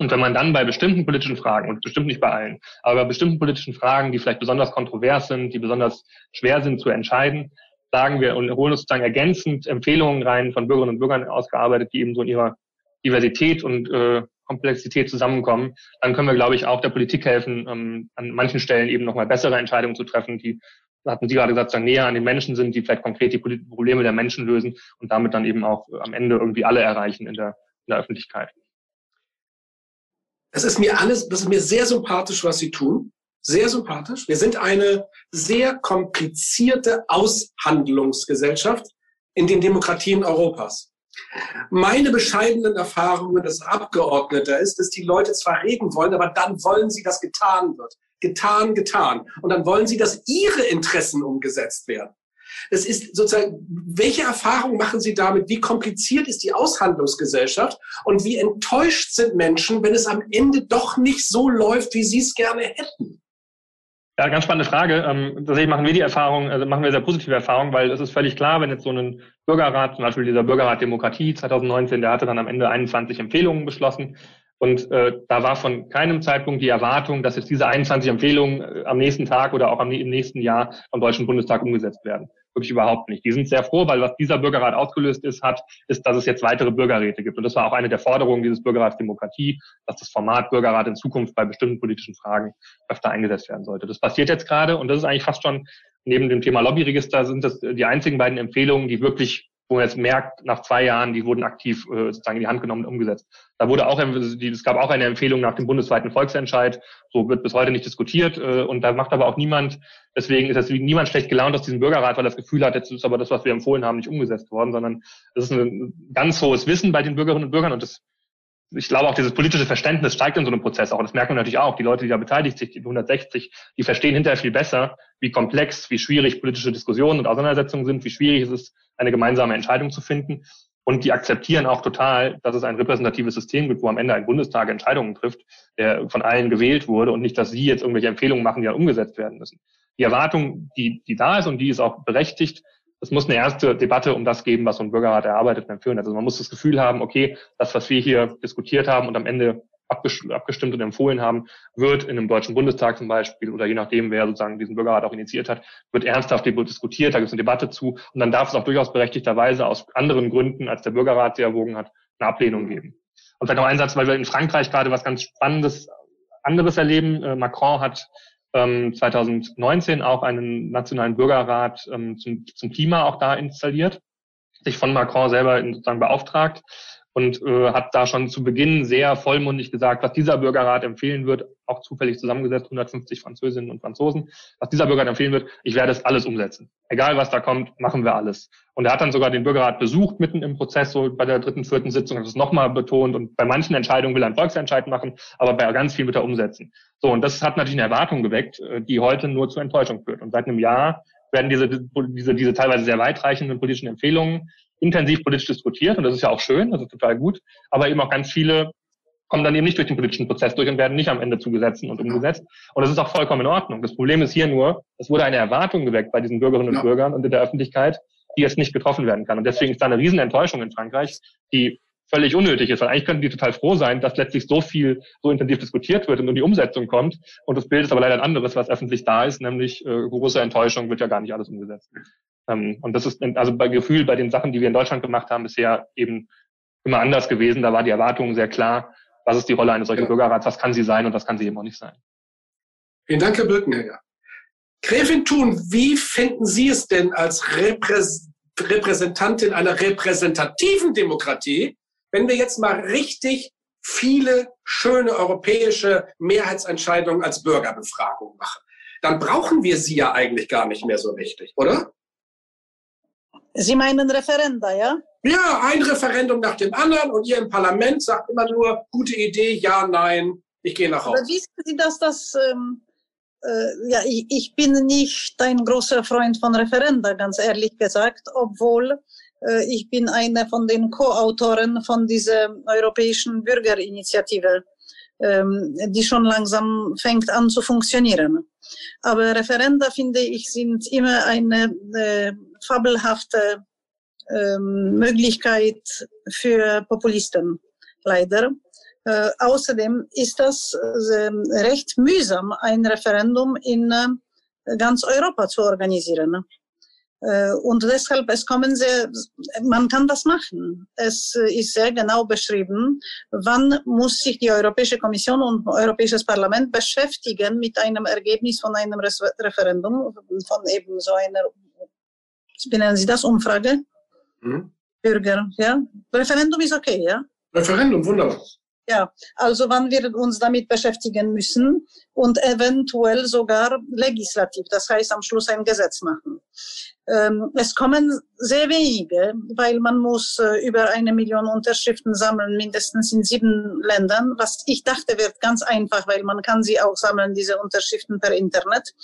Und wenn man dann bei bestimmten politischen Fragen, und bestimmt nicht bei allen, aber bei bestimmten politischen Fragen, die vielleicht besonders kontrovers sind, die besonders schwer sind zu entscheiden, sagen wir und holen uns sozusagen ergänzend Empfehlungen rein von Bürgerinnen und Bürgern ausgearbeitet, die eben so in ihrer Diversität und äh, Komplexität zusammenkommen, dann können wir, glaube ich, auch der Politik helfen, ähm, an manchen Stellen eben nochmal bessere Entscheidungen zu treffen, die, hatten Sie gerade gesagt, näher an den Menschen sind, die vielleicht konkret die Probleme der Menschen lösen und damit dann eben auch am Ende irgendwie alle erreichen in der, in der Öffentlichkeit. Es ist mir alles, das ist mir sehr sympathisch, was Sie tun. Sehr sympathisch. Wir sind eine sehr komplizierte Aushandlungsgesellschaft in den Demokratien Europas. Meine bescheidenen Erfahrungen als Abgeordneter ist, dass die Leute zwar reden wollen, aber dann wollen sie, dass getan wird. Getan, getan. Und dann wollen sie, dass ihre Interessen umgesetzt werden. Es ist sozusagen, welche Erfahrungen machen Sie damit? Wie kompliziert ist die Aushandlungsgesellschaft? Und wie enttäuscht sind Menschen, wenn es am Ende doch nicht so läuft, wie Sie es gerne hätten? Ja, ganz spannende Frage. Ähm, tatsächlich machen wir die Erfahrung, also machen wir sehr positive Erfahrungen, weil es ist völlig klar, wenn jetzt so ein Bürgerrat, zum Beispiel dieser Bürgerrat Demokratie 2019, der hatte dann am Ende 21 Empfehlungen beschlossen. Und äh, da war von keinem Zeitpunkt die Erwartung, dass jetzt diese 21 Empfehlungen äh, am nächsten Tag oder auch am, im nächsten Jahr vom Deutschen Bundestag umgesetzt werden. Wirklich überhaupt nicht. Die sind sehr froh, weil was dieser Bürgerrat ausgelöst ist, hat, ist, dass es jetzt weitere Bürgerräte gibt. Und das war auch eine der Forderungen dieses Bürgerrats Demokratie, dass das Format Bürgerrat in Zukunft bei bestimmten politischen Fragen öfter eingesetzt werden sollte. Das passiert jetzt gerade und das ist eigentlich fast schon neben dem Thema Lobbyregister sind das die einzigen beiden Empfehlungen, die wirklich wo man jetzt merkt, nach zwei Jahren, die wurden aktiv äh, sozusagen in die Hand genommen und umgesetzt. Da wurde auch, es gab auch eine Empfehlung nach dem bundesweiten Volksentscheid, so wird bis heute nicht diskutiert äh, und da macht aber auch niemand, deswegen ist das niemand schlecht gelaunt aus diesem Bürgerrat, weil das Gefühl hat, jetzt ist aber das, was wir empfohlen haben, nicht umgesetzt worden, sondern es ist ein ganz hohes Wissen bei den Bürgerinnen und Bürgern und das ich glaube auch dieses politische Verständnis steigt in so einem Prozess auch. Das merken wir natürlich auch. Die Leute, die da beteiligt sind, die 160, die verstehen hinterher viel besser, wie komplex, wie schwierig politische Diskussionen und Auseinandersetzungen sind, wie schwierig es ist, eine gemeinsame Entscheidung zu finden. Und die akzeptieren auch total, dass es ein repräsentatives System gibt, wo am Ende ein Bundestag Entscheidungen trifft, der von allen gewählt wurde und nicht, dass sie jetzt irgendwelche Empfehlungen machen, die dann umgesetzt werden müssen. Die Erwartung, die, die da ist und die ist auch berechtigt, es muss eine erste Debatte um das geben, was so ein Bürgerrat erarbeitet und empfiehlt. Also man muss das Gefühl haben, okay, das, was wir hier diskutiert haben und am Ende abgestimmt und empfohlen haben, wird in einem Deutschen Bundestag zum Beispiel oder je nachdem, wer sozusagen diesen Bürgerrat auch initiiert hat, wird ernsthaft diskutiert, da gibt es eine Debatte zu und dann darf es auch durchaus berechtigterweise aus anderen Gründen, als der Bürgerrat sie erwogen hat, eine Ablehnung geben. Und vielleicht noch ein Satz, weil wir in Frankreich gerade was ganz Spannendes anderes erleben. Äh, Macron hat 2019 auch einen nationalen Bürgerrat ähm, zum, zum Klima auch da installiert, sich von Macron selber sozusagen beauftragt und äh, hat da schon zu Beginn sehr vollmundig gesagt, was dieser Bürgerrat empfehlen wird, auch zufällig zusammengesetzt, 150 Französinnen und Franzosen, was dieser Bürgerrat empfehlen wird, ich werde es alles umsetzen. Egal was da kommt, machen wir alles. Und er hat dann sogar den Bürgerrat besucht mitten im Prozess, so bei der dritten, vierten Sitzung, hat es nochmal betont und bei manchen Entscheidungen will er einen Volksentscheid machen, aber bei ganz viel wird er umsetzen. So, und das hat natürlich eine Erwartung geweckt, äh, die heute nur zu Enttäuschung führt. Und seit einem Jahr werden diese, diese, diese teilweise sehr weitreichenden politischen Empfehlungen intensiv politisch diskutiert und das ist ja auch schön, das ist total gut, aber eben auch ganz viele kommen dann eben nicht durch den politischen Prozess durch und werden nicht am Ende zugesetzt und umgesetzt. Und das ist auch vollkommen in Ordnung. Das Problem ist hier nur, es wurde eine Erwartung geweckt bei diesen Bürgerinnen und ja. Bürgern und in der Öffentlichkeit, die jetzt nicht getroffen werden kann. Und deswegen ist da eine Riesenenttäuschung in Frankreich, die völlig unnötig ist. Weil eigentlich könnten die total froh sein, dass letztlich so viel, so intensiv diskutiert wird und nur die Umsetzung kommt. Und das Bild ist aber leider ein anderes, was öffentlich da ist, nämlich äh, große Enttäuschung wird ja gar nicht alles umgesetzt. Ähm, und das ist also bei Gefühl bei den Sachen, die wir in Deutschland gemacht haben, bisher eben immer anders gewesen. Da war die Erwartung sehr klar, was ist die Rolle eines solchen ja. Bürgerrats, was kann sie sein und was kann sie eben auch nicht sein. Vielen Dank, Herr Birkenegger. Gräfin Thun, wie finden Sie es denn als Repräs Repräsentantin einer repräsentativen Demokratie, wenn wir jetzt mal richtig viele schöne europäische Mehrheitsentscheidungen als Bürgerbefragung machen? Dann brauchen wir sie ja eigentlich gar nicht mehr so richtig, oder? Sie meinen Referenda, ja? Ja, ein Referendum nach dem anderen und ihr im Parlament sagt immer nur, gute Idee, ja, nein, ich gehe nach Hause. Aber wissen Sie, dass das, ähm, äh, ja, ich, ich bin nicht ein großer Freund von Referenda, ganz ehrlich gesagt, obwohl ich bin einer von den Co-Autoren von dieser europäischen Bürgerinitiative ähm, die schon langsam fängt an zu funktionieren. Aber Referenda, finde ich, sind immer eine äh, fabelhafte ähm, Möglichkeit für Populisten, leider. Äh, außerdem ist das äh, recht mühsam, ein Referendum in äh, ganz Europa zu organisieren. Äh, und deshalb, es kommen sehr, man kann das machen. Es ist sehr genau beschrieben, wann muss sich die Europäische Kommission und Europäisches Parlament beschäftigen mit einem Ergebnis von einem Referendum, von eben so einer, wie nennen Sie das, Umfrage? Hm? Bürger, ja? Referendum ist okay, ja? Referendum, wunderbar. Ja, also wann wir uns damit beschäftigen müssen und eventuell sogar legislativ, das heißt am Schluss ein Gesetz machen. Ähm, es kommen sehr wenige, weil man muss äh, über eine Million Unterschriften sammeln, mindestens in sieben Ländern, was ich dachte wird ganz einfach, weil man kann sie auch sammeln, diese Unterschriften per Internet.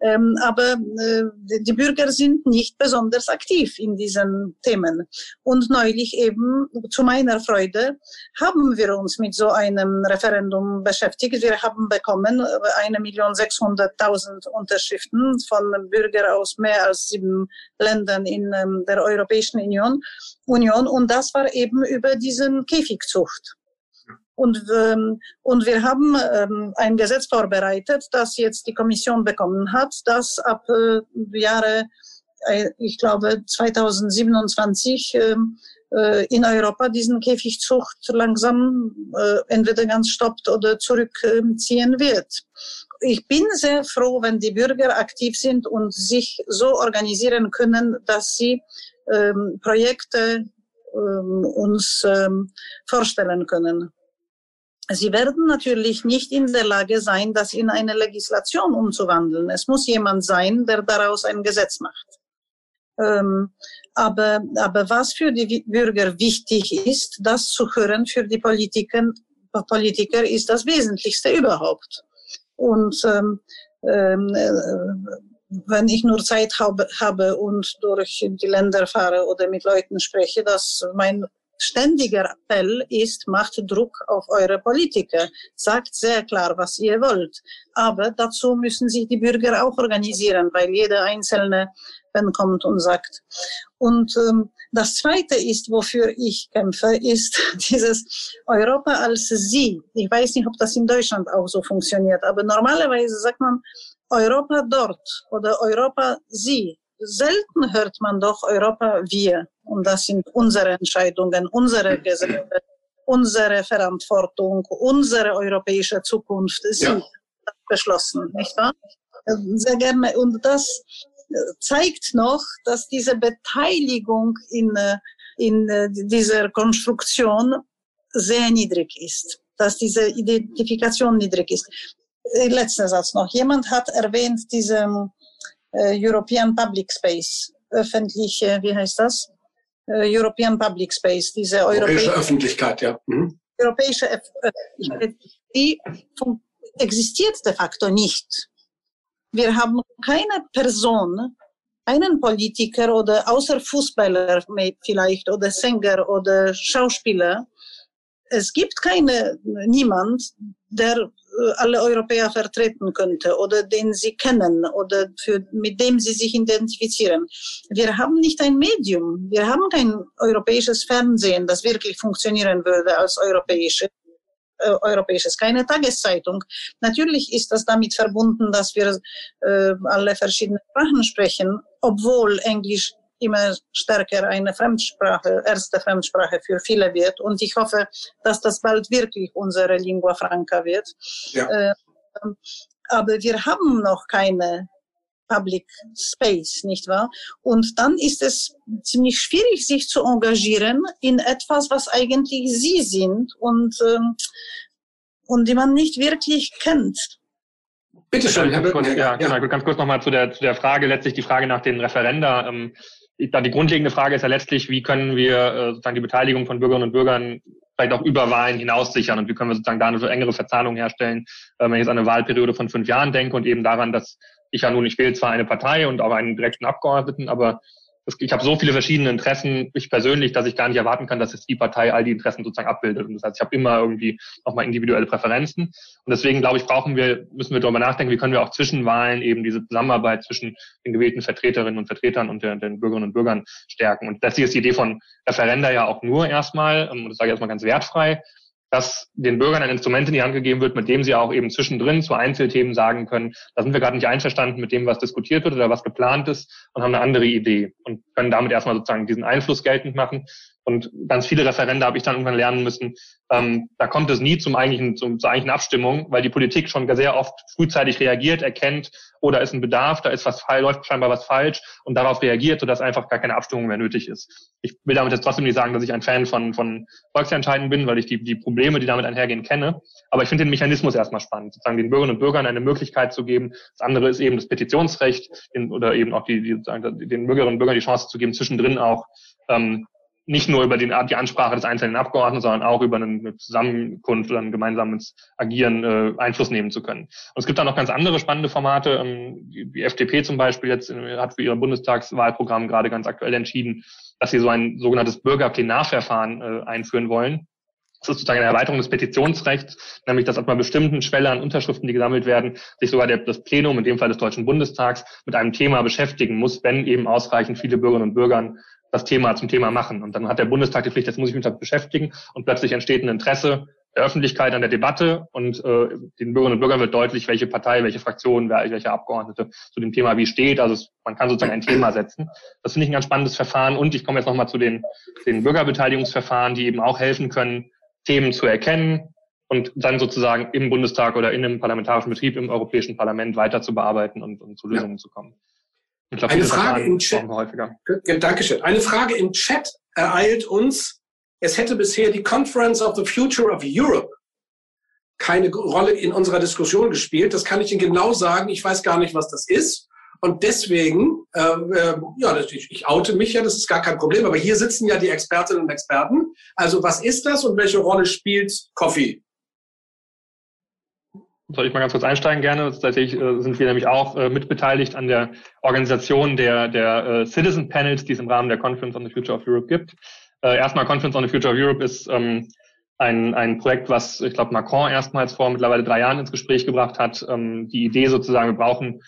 Ähm, aber äh, die Bürger sind nicht besonders aktiv in diesen Themen. Und neulich eben, zu meiner Freude, haben wir uns mit so einem Referendum beschäftigt. Wir haben bekommen äh, eine Million sechshunderttausend Unterschriften von Bürgern aus mehr als sieben Ländern in ähm, der Europäischen Union, Union. Und das war eben über diesen Käfigzucht. Und, ähm, und wir haben ähm, ein Gesetz vorbereitet, das jetzt die Kommission bekommen hat, das ab äh, Jahre, äh, ich glaube 2027 ähm, äh, in Europa diesen Käfigzucht langsam äh, entweder ganz stoppt oder zurückziehen wird ich bin sehr froh, wenn die Bürger aktiv sind und sich so organisieren können, dass sie ähm, Projekte ähm, uns ähm, vorstellen können. Sie werden natürlich nicht in der Lage sein, das in eine Legislation umzuwandeln. Es muss jemand sein, der daraus ein Gesetz macht. Ähm, aber, aber was für die Bürger wichtig ist, das zu hören für die Politiker, Politiker ist das Wesentlichste überhaupt. Und ähm, ähm, äh, wenn ich nur Zeit habe, habe und durch die Länder fahre oder mit Leuten spreche, dass mein ständiger Appell ist, macht Druck auf eure Politiker, sagt sehr klar, was ihr wollt. Aber dazu müssen sich die Bürger auch organisieren, weil jeder Einzelne wenn kommt und sagt. Und ähm, das Zweite ist, wofür ich kämpfe, ist (laughs) dieses Europa als Sie. Ich weiß nicht, ob das in Deutschland auch so funktioniert, aber normalerweise sagt man Europa dort oder Europa Sie. Selten hört man doch Europa wir. Und das sind unsere Entscheidungen, unsere Gesetze, unsere Verantwortung, unsere europäische Zukunft. Sie ja. beschlossen, nicht wahr? Sehr gerne. Und das zeigt noch, dass diese Beteiligung in, äh, in äh, dieser Konstruktion sehr niedrig ist, dass diese Identifikation niedrig ist. Äh, letzter Satz noch. Jemand hat erwähnt diesen äh, European Public Space, öffentliche, wie heißt das? Äh, European Public Space, diese europäische, europäische Öffentlichkeit, ja. Mhm. Europäische Öffentlichkeit, die existiert de facto nicht. Wir haben keine Person, einen Politiker oder außer Fußballer vielleicht oder Sänger oder Schauspieler. Es gibt keine, niemand, der äh, alle Europäer vertreten könnte oder den sie kennen oder für, mit dem sie sich identifizieren. Wir haben nicht ein Medium. Wir haben kein europäisches Fernsehen, das wirklich funktionieren würde als europäische äh, europäisches, keine Tageszeitung. Natürlich ist das damit verbunden, dass wir äh, alle verschiedene Sprachen sprechen, obwohl Englisch immer stärker eine Fremdsprache, erste Fremdsprache für viele wird. Und ich hoffe, dass das bald wirklich unsere Lingua Franca wird. Ja. Äh, aber wir haben noch keine Public Space, nicht wahr? Und dann ist es ziemlich schwierig, sich zu engagieren in etwas, was eigentlich Sie sind und, ähm, und die man nicht wirklich kennt. Bitte schön, Herr Böttger. Ja, ja, genau. Ganz kurz nochmal zu der, zu der Frage, letztlich die Frage nach den Referenda. Ähm, da die grundlegende Frage ist ja letztlich, wie können wir äh, sozusagen die Beteiligung von Bürgerinnen und Bürgern vielleicht auch über Wahlen hinaus sichern und wie können wir sozusagen da eine so engere Verzahnung herstellen, äh, wenn ich jetzt an eine Wahlperiode von fünf Jahren denke und eben daran, dass ich ja nun, ich wähle zwar eine Partei und auch einen direkten Abgeordneten, aber ich habe so viele verschiedene Interessen, ich persönlich, dass ich gar nicht erwarten kann, dass jetzt die Partei all die Interessen sozusagen abbildet. Und das heißt, ich habe immer irgendwie nochmal individuelle Präferenzen. Und deswegen, glaube ich, brauchen wir, müssen wir darüber nachdenken, wie können wir auch zwischen Wahlen eben diese Zusammenarbeit zwischen den gewählten Vertreterinnen und Vertretern und den, den Bürgerinnen und Bürgern stärken. Und letztlich ist die Idee von Referenda ja auch nur erstmal, ähm, und das sage ich erstmal ganz wertfrei, dass den Bürgern ein Instrument in die Hand gegeben wird, mit dem sie auch eben zwischendrin zu Einzelthemen sagen können, da sind wir gerade nicht einverstanden mit dem, was diskutiert wird oder was geplant ist und haben eine andere Idee und können damit erstmal sozusagen diesen Einfluss geltend machen. Und ganz viele Referende habe ich dann irgendwann lernen müssen. Ähm, da kommt es nie zum eigentlichen, zum, zur eigentlichen Abstimmung, weil die Politik schon sehr oft frühzeitig reagiert, erkennt, oder ist ein Bedarf, da ist was läuft scheinbar was falsch und darauf reagiert, sodass einfach gar keine Abstimmung mehr nötig ist. Ich will damit jetzt trotzdem nicht sagen, dass ich ein Fan von, von Volksentscheiden bin, weil ich die, die Probleme, die damit einhergehen, kenne. Aber ich finde den Mechanismus erstmal spannend, sozusagen den Bürgerinnen und Bürgern eine Möglichkeit zu geben. Das andere ist eben das Petitionsrecht in, oder eben auch die, die, den Bürgerinnen und Bürgern die Chance zu geben, zwischendrin auch ähm, nicht nur über den, die Ansprache des einzelnen Abgeordneten, sondern auch über eine Zusammenkunft oder ein gemeinsames Agieren äh, Einfluss nehmen zu können. Und es gibt da noch ganz andere spannende Formate. Ähm, die, FDP zum Beispiel jetzt äh, hat für ihr Bundestagswahlprogramm gerade ganz aktuell entschieden, dass sie so ein sogenanntes Bürgerplenarverfahren äh, einführen wollen. Das ist sozusagen eine Erweiterung des Petitionsrechts, nämlich dass ab einer bestimmten Schwelle an Unterschriften, die gesammelt werden, sich sogar der, das Plenum, in dem Fall des Deutschen Bundestags, mit einem Thema beschäftigen muss, wenn eben ausreichend viele Bürgerinnen und Bürger das Thema zum Thema machen. Und dann hat der Bundestag die Pflicht, jetzt muss ich mich damit beschäftigen und plötzlich entsteht ein Interesse der Öffentlichkeit an der Debatte und äh, den Bürgerinnen und Bürgern wird deutlich, welche Partei, welche Fraktion, wer, welche Abgeordnete zu dem Thema wie steht. Also es, man kann sozusagen ein Thema setzen. Das finde ich ein ganz spannendes Verfahren. Und ich komme jetzt nochmal zu den, den Bürgerbeteiligungsverfahren, die eben auch helfen können, Themen zu erkennen und dann sozusagen im Bundestag oder in einem parlamentarischen Betrieb im Europäischen Parlament weiter zu bearbeiten und, und zu Lösungen ja. zu kommen. Ich glaub, Eine Frage im Chat. Dankeschön. Eine Frage im Chat ereilt uns. Es hätte bisher die Conference of the Future of Europe keine Rolle in unserer Diskussion gespielt. Das kann ich Ihnen genau sagen. Ich weiß gar nicht, was das ist. Und deswegen, äh, äh, ja, ich, ich oute mich ja, das ist gar kein Problem. Aber hier sitzen ja die Expertinnen und Experten. Also was ist das und welche Rolle spielt Coffee? Soll ich mal ganz kurz einsteigen gerne. Tatsächlich äh, sind wir nämlich auch äh, mitbeteiligt an der Organisation der, der äh, Citizen Panels, die es im Rahmen der Conference on the Future of Europe gibt. Äh, erstmal Conference on the Future of Europe ist ähm, ein, ein Projekt, was ich glaube Macron erstmals vor mittlerweile drei Jahren ins Gespräch gebracht hat. Ähm, die Idee sozusagen, wir brauchen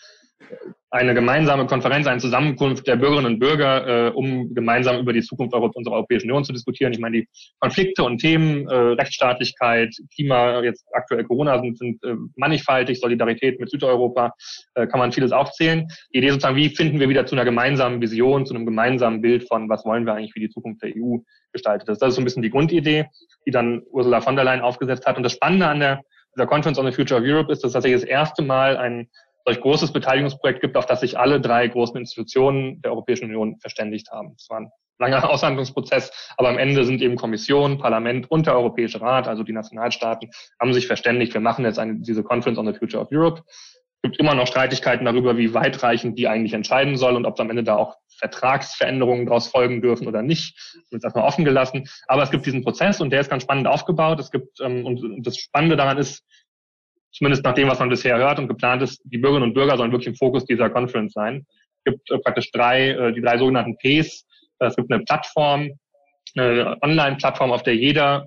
eine gemeinsame Konferenz, eine Zusammenkunft der Bürgerinnen und Bürger, äh, um gemeinsam über die Zukunft unserer Europäischen Union zu diskutieren. Ich meine, die Konflikte und Themen, äh, Rechtsstaatlichkeit, Klima, jetzt aktuell Corona sind, sind äh, mannigfaltig, Solidarität mit Südeuropa, äh, kann man vieles aufzählen. Die Idee sozusagen, wie finden wir wieder zu einer gemeinsamen Vision, zu einem gemeinsamen Bild von, was wollen wir eigentlich, wie die Zukunft der EU gestaltet ist. Das ist so ein bisschen die Grundidee, die dann Ursula von der Leyen aufgesetzt hat. Und das Spannende an der dieser Conference on the Future of Europe ist, dass tatsächlich das erste Mal ein solch großes Beteiligungsprojekt gibt, auf das sich alle drei großen Institutionen der Europäischen Union verständigt haben. Es war ein langer (laughs) Aushandlungsprozess, aber am Ende sind eben Kommission, Parlament und der Europäische Rat, also die Nationalstaaten, haben sich verständigt, wir machen jetzt eine, diese Conference on the Future of Europe. Es gibt immer noch Streitigkeiten darüber, wie weitreichend die eigentlich entscheiden soll und ob am Ende da auch Vertragsveränderungen daraus folgen dürfen oder nicht. Das ist erstmal offen gelassen. Aber es gibt diesen Prozess und der ist ganz spannend aufgebaut. Es gibt, ähm, und das Spannende daran ist, zumindest nach dem, was man bisher hört und geplant ist, die Bürgerinnen und Bürger sollen wirklich im Fokus dieser Conference sein. Es gibt äh, praktisch drei, äh, die drei sogenannten Ps. Es gibt eine Plattform, eine Online-Plattform, auf der jeder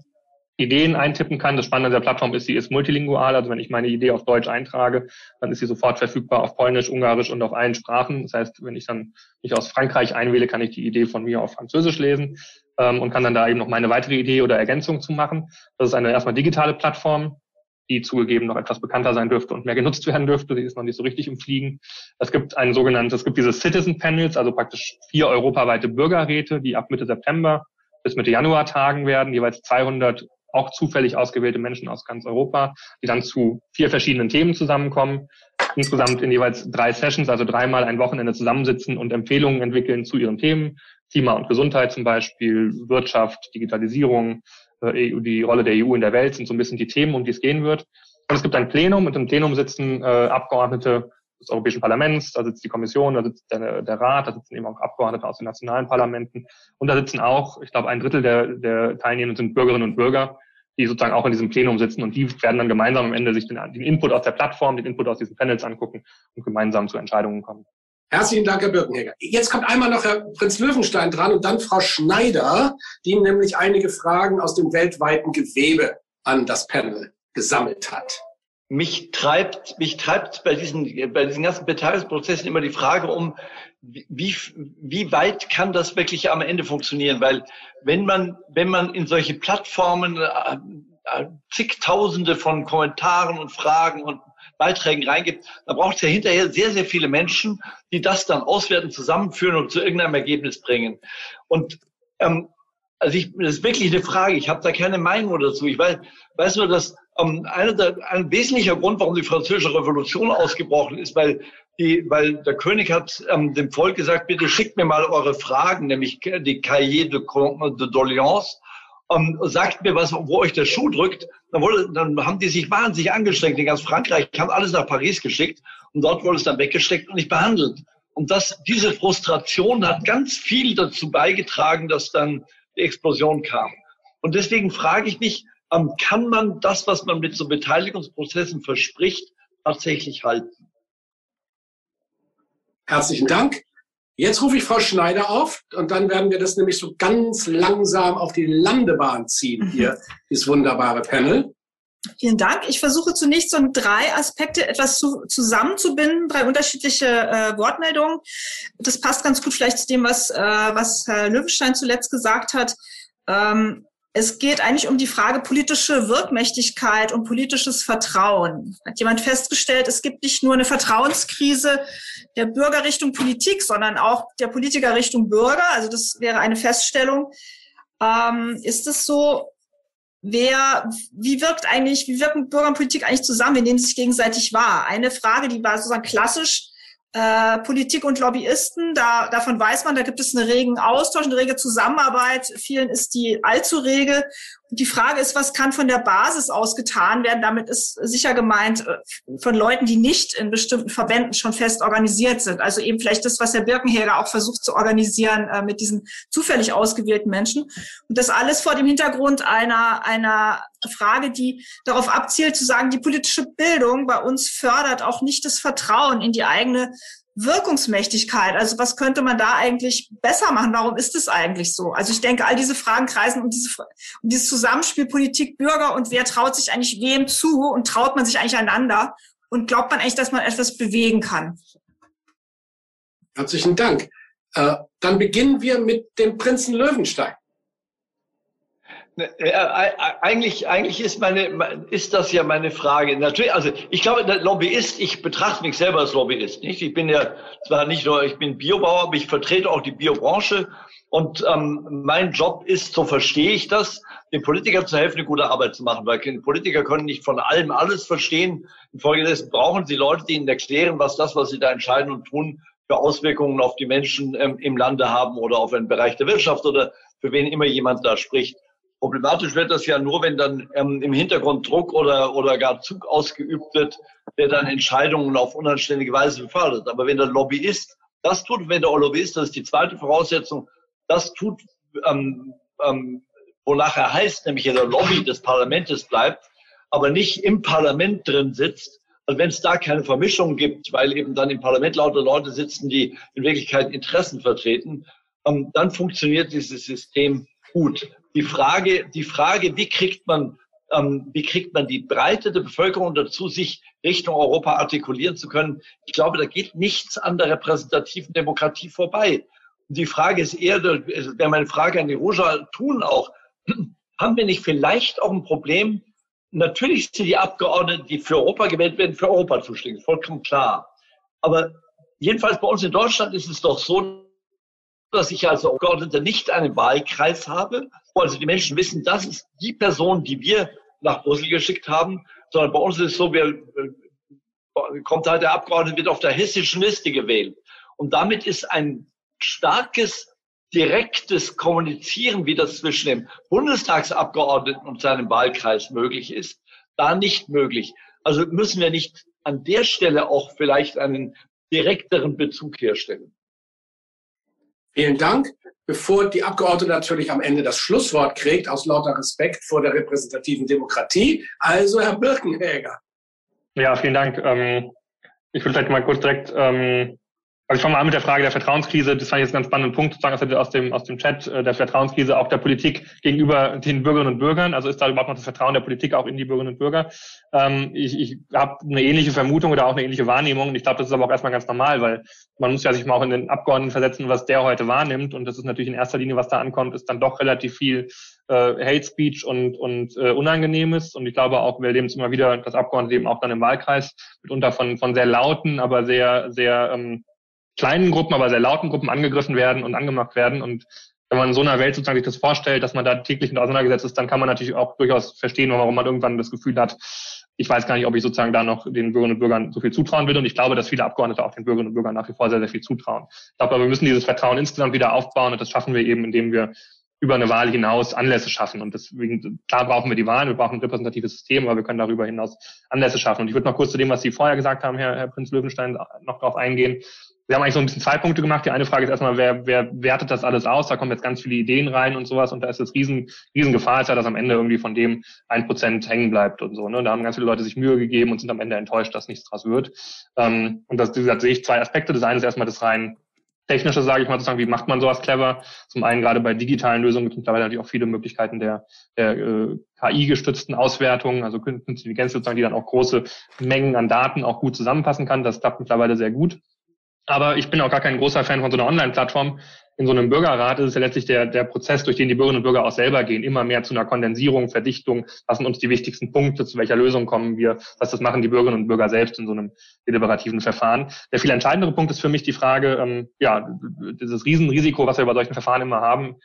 Ideen eintippen kann. Das Spannende an der Plattform ist, sie ist multilingual. Also wenn ich meine Idee auf Deutsch eintrage, dann ist sie sofort verfügbar auf Polnisch, Ungarisch und auf allen Sprachen. Das heißt, wenn ich dann mich aus Frankreich einwähle, kann ich die Idee von mir auf Französisch lesen ähm, und kann dann da eben noch meine weitere Idee oder Ergänzung zu machen. Das ist eine erstmal digitale Plattform die zugegeben noch etwas bekannter sein dürfte und mehr genutzt werden dürfte. Die ist noch nicht so richtig im Fliegen. Es gibt ein sogenanntes, es gibt diese Citizen Panels, also praktisch vier europaweite Bürgerräte, die ab Mitte September bis Mitte Januar tagen werden, jeweils 200 auch zufällig ausgewählte Menschen aus ganz Europa, die dann zu vier verschiedenen Themen zusammenkommen, insgesamt in jeweils drei Sessions, also dreimal ein Wochenende zusammensitzen und Empfehlungen entwickeln zu ihren Themen. Klima und Gesundheit zum Beispiel, Wirtschaft, Digitalisierung, äh, die Rolle der EU in der Welt sind so ein bisschen die Themen, um die es gehen wird. Und es gibt ein Plenum und im Plenum sitzen äh, Abgeordnete des Europäischen Parlaments, da sitzt die Kommission, da sitzt der, der Rat, da sitzen eben auch Abgeordnete aus den nationalen Parlamenten und da sitzen auch, ich glaube, ein Drittel der, der Teilnehmenden sind Bürgerinnen und Bürger, die sozusagen auch in diesem Plenum sitzen und die werden dann gemeinsam am Ende sich den, den Input aus der Plattform, den Input aus diesen Panels angucken und gemeinsam zu Entscheidungen kommen. Herzlichen Dank, Herr Birkenheger. Jetzt kommt einmal noch Herr Prinz Löwenstein dran und dann Frau Schneider, die nämlich einige Fragen aus dem weltweiten Gewebe an das Panel gesammelt hat. Mich treibt, mich treibt bei diesen, bei diesen ganzen Beteiligungsprozessen immer die Frage um, wie, wie weit kann das wirklich am Ende funktionieren? Weil wenn man, wenn man in solche Plattformen äh, äh, zigtausende von Kommentaren und Fragen und Beiträgen reingibt, dann braucht es ja hinterher sehr, sehr viele Menschen, die das dann auswerten, zusammenführen und zu irgendeinem Ergebnis bringen. Und ähm, also ich, das ist wirklich eine Frage. Ich habe da keine Meinung dazu. Ich weiß, weiß nur, dass ähm, einer der, ein wesentlicher Grund, warum die französische Revolution ausgebrochen ist, weil die, weil der König hat ähm, dem Volk gesagt, bitte schickt mir mal eure Fragen, nämlich die Cahiers de, de Doléance ähm, sagt mir was, wo euch der Schuh drückt. Dann, wurde, dann haben die sich wahnsinnig angestrengt in ganz Frankreich, haben alles nach Paris geschickt und dort wurde es dann weggesteckt und nicht behandelt. Und das, diese Frustration hat ganz viel dazu beigetragen, dass dann die Explosion kam. Und deswegen frage ich mich, ähm, kann man das, was man mit so Beteiligungsprozessen verspricht, tatsächlich halten? Herzlichen Dank. Jetzt rufe ich Frau Schneider auf und dann werden wir das nämlich so ganz langsam auf die Landebahn ziehen mhm. hier, dieses wunderbare Panel. Vielen Dank. Ich versuche zunächst so drei Aspekte etwas zu, zusammenzubinden, drei unterschiedliche äh, Wortmeldungen. Das passt ganz gut vielleicht zu dem, was, äh, was Herr Löwenstein zuletzt gesagt hat. Ähm, es geht eigentlich um die Frage politische Wirkmächtigkeit und politisches Vertrauen. Hat jemand festgestellt, es gibt nicht nur eine Vertrauenskrise der Bürger Richtung Politik, sondern auch der Politiker Richtung Bürger. Also das wäre eine Feststellung. Ähm, ist es so, wer, wie wirkt eigentlich, wie wirken Bürger und Politik eigentlich zusammen? Wir nehmen sich gegenseitig wahr. Eine Frage, die war sozusagen klassisch äh, Politik und Lobbyisten, da, davon weiß man, da gibt es einen regen Austausch, eine rege Zusammenarbeit. Vielen ist die allzu rege. Und die Frage ist, was kann von der Basis aus getan werden? Damit ist sicher gemeint äh, von Leuten, die nicht in bestimmten Verbänden schon fest organisiert sind. Also eben vielleicht das, was Herr Birkenheger auch versucht zu organisieren äh, mit diesen zufällig ausgewählten Menschen. Und das alles vor dem Hintergrund einer, einer Frage, die darauf abzielt, zu sagen, die politische Bildung bei uns fördert auch nicht das Vertrauen in die eigene Wirkungsmächtigkeit. Also was könnte man da eigentlich besser machen? Warum ist es eigentlich so? Also ich denke, all diese Fragen kreisen um, diese, um dieses Zusammenspiel Politik, Bürger und wer traut sich eigentlich wem zu und traut man sich eigentlich einander und glaubt man eigentlich, dass man etwas bewegen kann? Herzlichen Dank. Äh, dann beginnen wir mit dem Prinzen Löwenstein. Eigentlich, eigentlich ist meine, ist das ja meine Frage. Natürlich, also ich glaube, der Lobbyist, ich betrachte mich selber als Lobbyist, nicht? Ich bin ja zwar nicht nur, ich bin Biobauer, aber ich vertrete auch die Biobranche. Und ähm, mein Job ist, so verstehe ich das, den Politikern zu helfen, eine gute Arbeit zu machen, weil Politiker können nicht von allem alles verstehen. Infolgedessen brauchen sie Leute, die ihnen erklären, was das, was sie da entscheiden und tun, für Auswirkungen auf die Menschen ähm, im Lande haben oder auf einen Bereich der Wirtschaft oder für wen immer jemand da spricht. Problematisch wird das ja nur, wenn dann ähm, im Hintergrund Druck oder, oder gar Zug ausgeübt wird, der dann Entscheidungen auf unanständige Weise befördert. Aber wenn der Lobbyist das tut, wenn der Lobbyist, das ist die zweite Voraussetzung, das tut, ähm, ähm, wonach er heißt, nämlich in der Lobby des Parlaments bleibt, aber nicht im Parlament drin sitzt, also wenn es da keine Vermischung gibt, weil eben dann im Parlament lauter Leute sitzen, die in Wirklichkeit Interessen vertreten, ähm, dann funktioniert dieses System gut. Die Frage, die Frage, wie kriegt man, ähm, wie kriegt man die Breite der Bevölkerung dazu, sich Richtung Europa artikulieren zu können? Ich glaube, da geht nichts an der repräsentativen Demokratie vorbei. Und die Frage ist eher, das wäre meine Frage an die Roja tun auch, (clears throat) haben wir nicht vielleicht auch ein Problem? Natürlich sind die Abgeordneten, die für Europa gewählt werden, für Europa zuständig, vollkommen klar. Aber jedenfalls bei uns in Deutschland ist es doch so, dass ich als Abgeordneter nicht einen Wahlkreis habe, also die Menschen wissen, das ist die Person, die wir nach Brüssel geschickt haben, sondern bei uns ist es so, wir, äh, kommt halt der Abgeordnete, wird auf der hessischen Liste gewählt. Und damit ist ein starkes, direktes Kommunizieren, wie das zwischen dem Bundestagsabgeordneten und seinem Wahlkreis möglich ist, da nicht möglich. Also müssen wir nicht an der Stelle auch vielleicht einen direkteren Bezug herstellen. Vielen Dank. Bevor die Abgeordnete natürlich am Ende das Schlusswort kriegt, aus lauter Respekt vor der repräsentativen Demokratie, also Herr Birkenhäger. Ja, vielen Dank. Ähm, ich will vielleicht mal kurz direkt ähm, Also ich fange mal an mit der Frage der Vertrauenskrise. Das fand ich jetzt einen ganz spannenden Punkt sozusagen aus dem, aus dem Chat, äh, der Vertrauenskrise auch der Politik gegenüber den Bürgerinnen und Bürgern. Also ist da überhaupt noch das Vertrauen der Politik auch in die Bürgerinnen und Bürger? Ähm, ich ich habe eine ähnliche Vermutung oder auch eine ähnliche Wahrnehmung. Und ich glaube, das ist aber auch erstmal ganz normal, weil man muss ja sich mal auch in den Abgeordneten versetzen, was der heute wahrnimmt. Und das ist natürlich in erster Linie, was da ankommt, ist dann doch relativ viel äh, Hate Speech und, und äh, Unangenehmes. Und ich glaube auch, wir erleben es immer wieder, dass Abgeordnete eben auch dann im Wahlkreis mitunter von, von sehr lauten, aber sehr, sehr ähm, kleinen Gruppen, aber sehr lauten Gruppen angegriffen werden und angemacht werden. Und wenn man in so einer Welt sozusagen sich das vorstellt, dass man da täglich mit auseinandergesetzt ist, dann kann man natürlich auch durchaus verstehen, warum man irgendwann das Gefühl hat, ich weiß gar nicht, ob ich sozusagen da noch den Bürgerinnen und Bürgern so viel zutrauen will. Und ich glaube, dass viele Abgeordnete auch den Bürgerinnen und Bürgern nach wie vor sehr, sehr viel zutrauen. Ich glaube, wir müssen dieses Vertrauen insgesamt wieder aufbauen und das schaffen wir eben, indem wir über eine Wahl hinaus Anlässe schaffen. Und deswegen, klar brauchen wir die Wahlen, wir brauchen ein repräsentatives System, aber wir können darüber hinaus Anlässe schaffen. Und ich würde noch kurz zu dem, was Sie vorher gesagt haben, Herr, Herr Prinz Löwenstein, noch darauf eingehen. Wir haben eigentlich so ein bisschen zwei Punkte gemacht. Die eine Frage ist erstmal, wer, wer wertet das alles aus? Da kommen jetzt ganz viele Ideen rein und sowas. Und da ist das riesen, riesen Gefahr, ist ja, dass am Ende irgendwie von dem ein Prozent hängen bleibt und so. Ne? Da haben ganz viele Leute sich Mühe gegeben und sind am Ende enttäuscht, dass nichts draus wird. Ähm, und das, wie gesagt, sehe ich zwei Aspekte. Das eine ist erstmal das rein technische, sage ich mal, sozusagen, wie macht man sowas clever? Zum einen gerade bei digitalen Lösungen gibt es mittlerweile natürlich auch viele Möglichkeiten der, der äh, KI-gestützten Auswertung, also künstliche Intelligenz sozusagen, die dann auch große Mengen an Daten auch gut zusammenfassen kann. Das klappt mittlerweile sehr gut. Aber ich bin auch gar kein großer Fan von so einer Online-Plattform. In so einem Bürgerrat ist es ja letztlich der, der Prozess, durch den die Bürgerinnen und Bürger auch selber gehen, immer mehr zu einer Kondensierung, Verdichtung. Was sind uns die wichtigsten Punkte? Zu welcher Lösung kommen wir? Was das machen die Bürgerinnen und Bürger selbst in so einem deliberativen Verfahren? Der viel entscheidendere Punkt ist für mich die Frage, ähm, ja, dieses Riesenrisiko, was wir bei solchen Verfahren immer haben,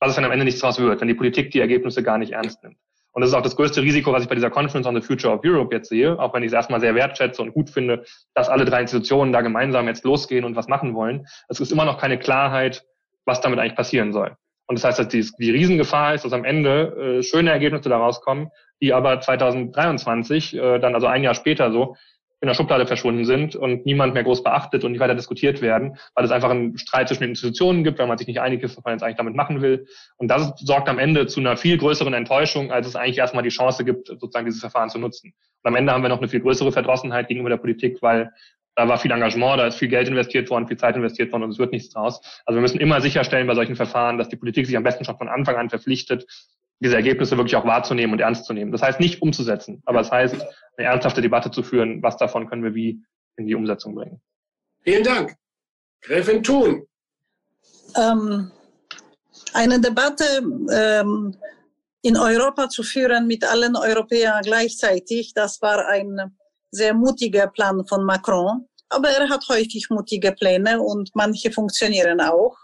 was es dann am Ende nichts draus wird, wenn die Politik die Ergebnisse gar nicht ernst nimmt. Und das ist auch das größte Risiko, was ich bei dieser Conference on the Future of Europe jetzt sehe, auch wenn ich es erstmal sehr wertschätze und gut finde, dass alle drei Institutionen da gemeinsam jetzt losgehen und was machen wollen. Es ist immer noch keine Klarheit, was damit eigentlich passieren soll. Und das heißt, dass die, die Riesengefahr ist, dass am Ende äh, schöne Ergebnisse daraus kommen, die aber 2023, äh, dann also ein Jahr später so, in der Schublade verschwunden sind und niemand mehr groß beachtet und nicht weiter diskutiert werden, weil es einfach einen Streit zwischen den Institutionen gibt, weil man sich nicht einig ist, was man jetzt eigentlich damit machen will. Und das sorgt am Ende zu einer viel größeren Enttäuschung, als es eigentlich erstmal die Chance gibt, sozusagen dieses Verfahren zu nutzen. Und am Ende haben wir noch eine viel größere Verdrossenheit gegenüber der Politik, weil da war viel Engagement, da ist viel Geld investiert worden, viel Zeit investiert worden und es wird nichts draus. Also wir müssen immer sicherstellen bei solchen Verfahren, dass die Politik sich am besten schon von Anfang an verpflichtet, diese Ergebnisse wirklich auch wahrzunehmen und ernst zu nehmen. Das heißt nicht umzusetzen, aber es das heißt, eine ernsthafte Debatte zu führen, was davon können wir wie in die Umsetzung bringen. Vielen Dank. Gräfin Thun. Ähm, eine Debatte ähm, in Europa zu führen mit allen Europäern gleichzeitig, das war ein sehr mutiger Plan von Macron. Aber er hat häufig mutige Pläne und manche funktionieren auch,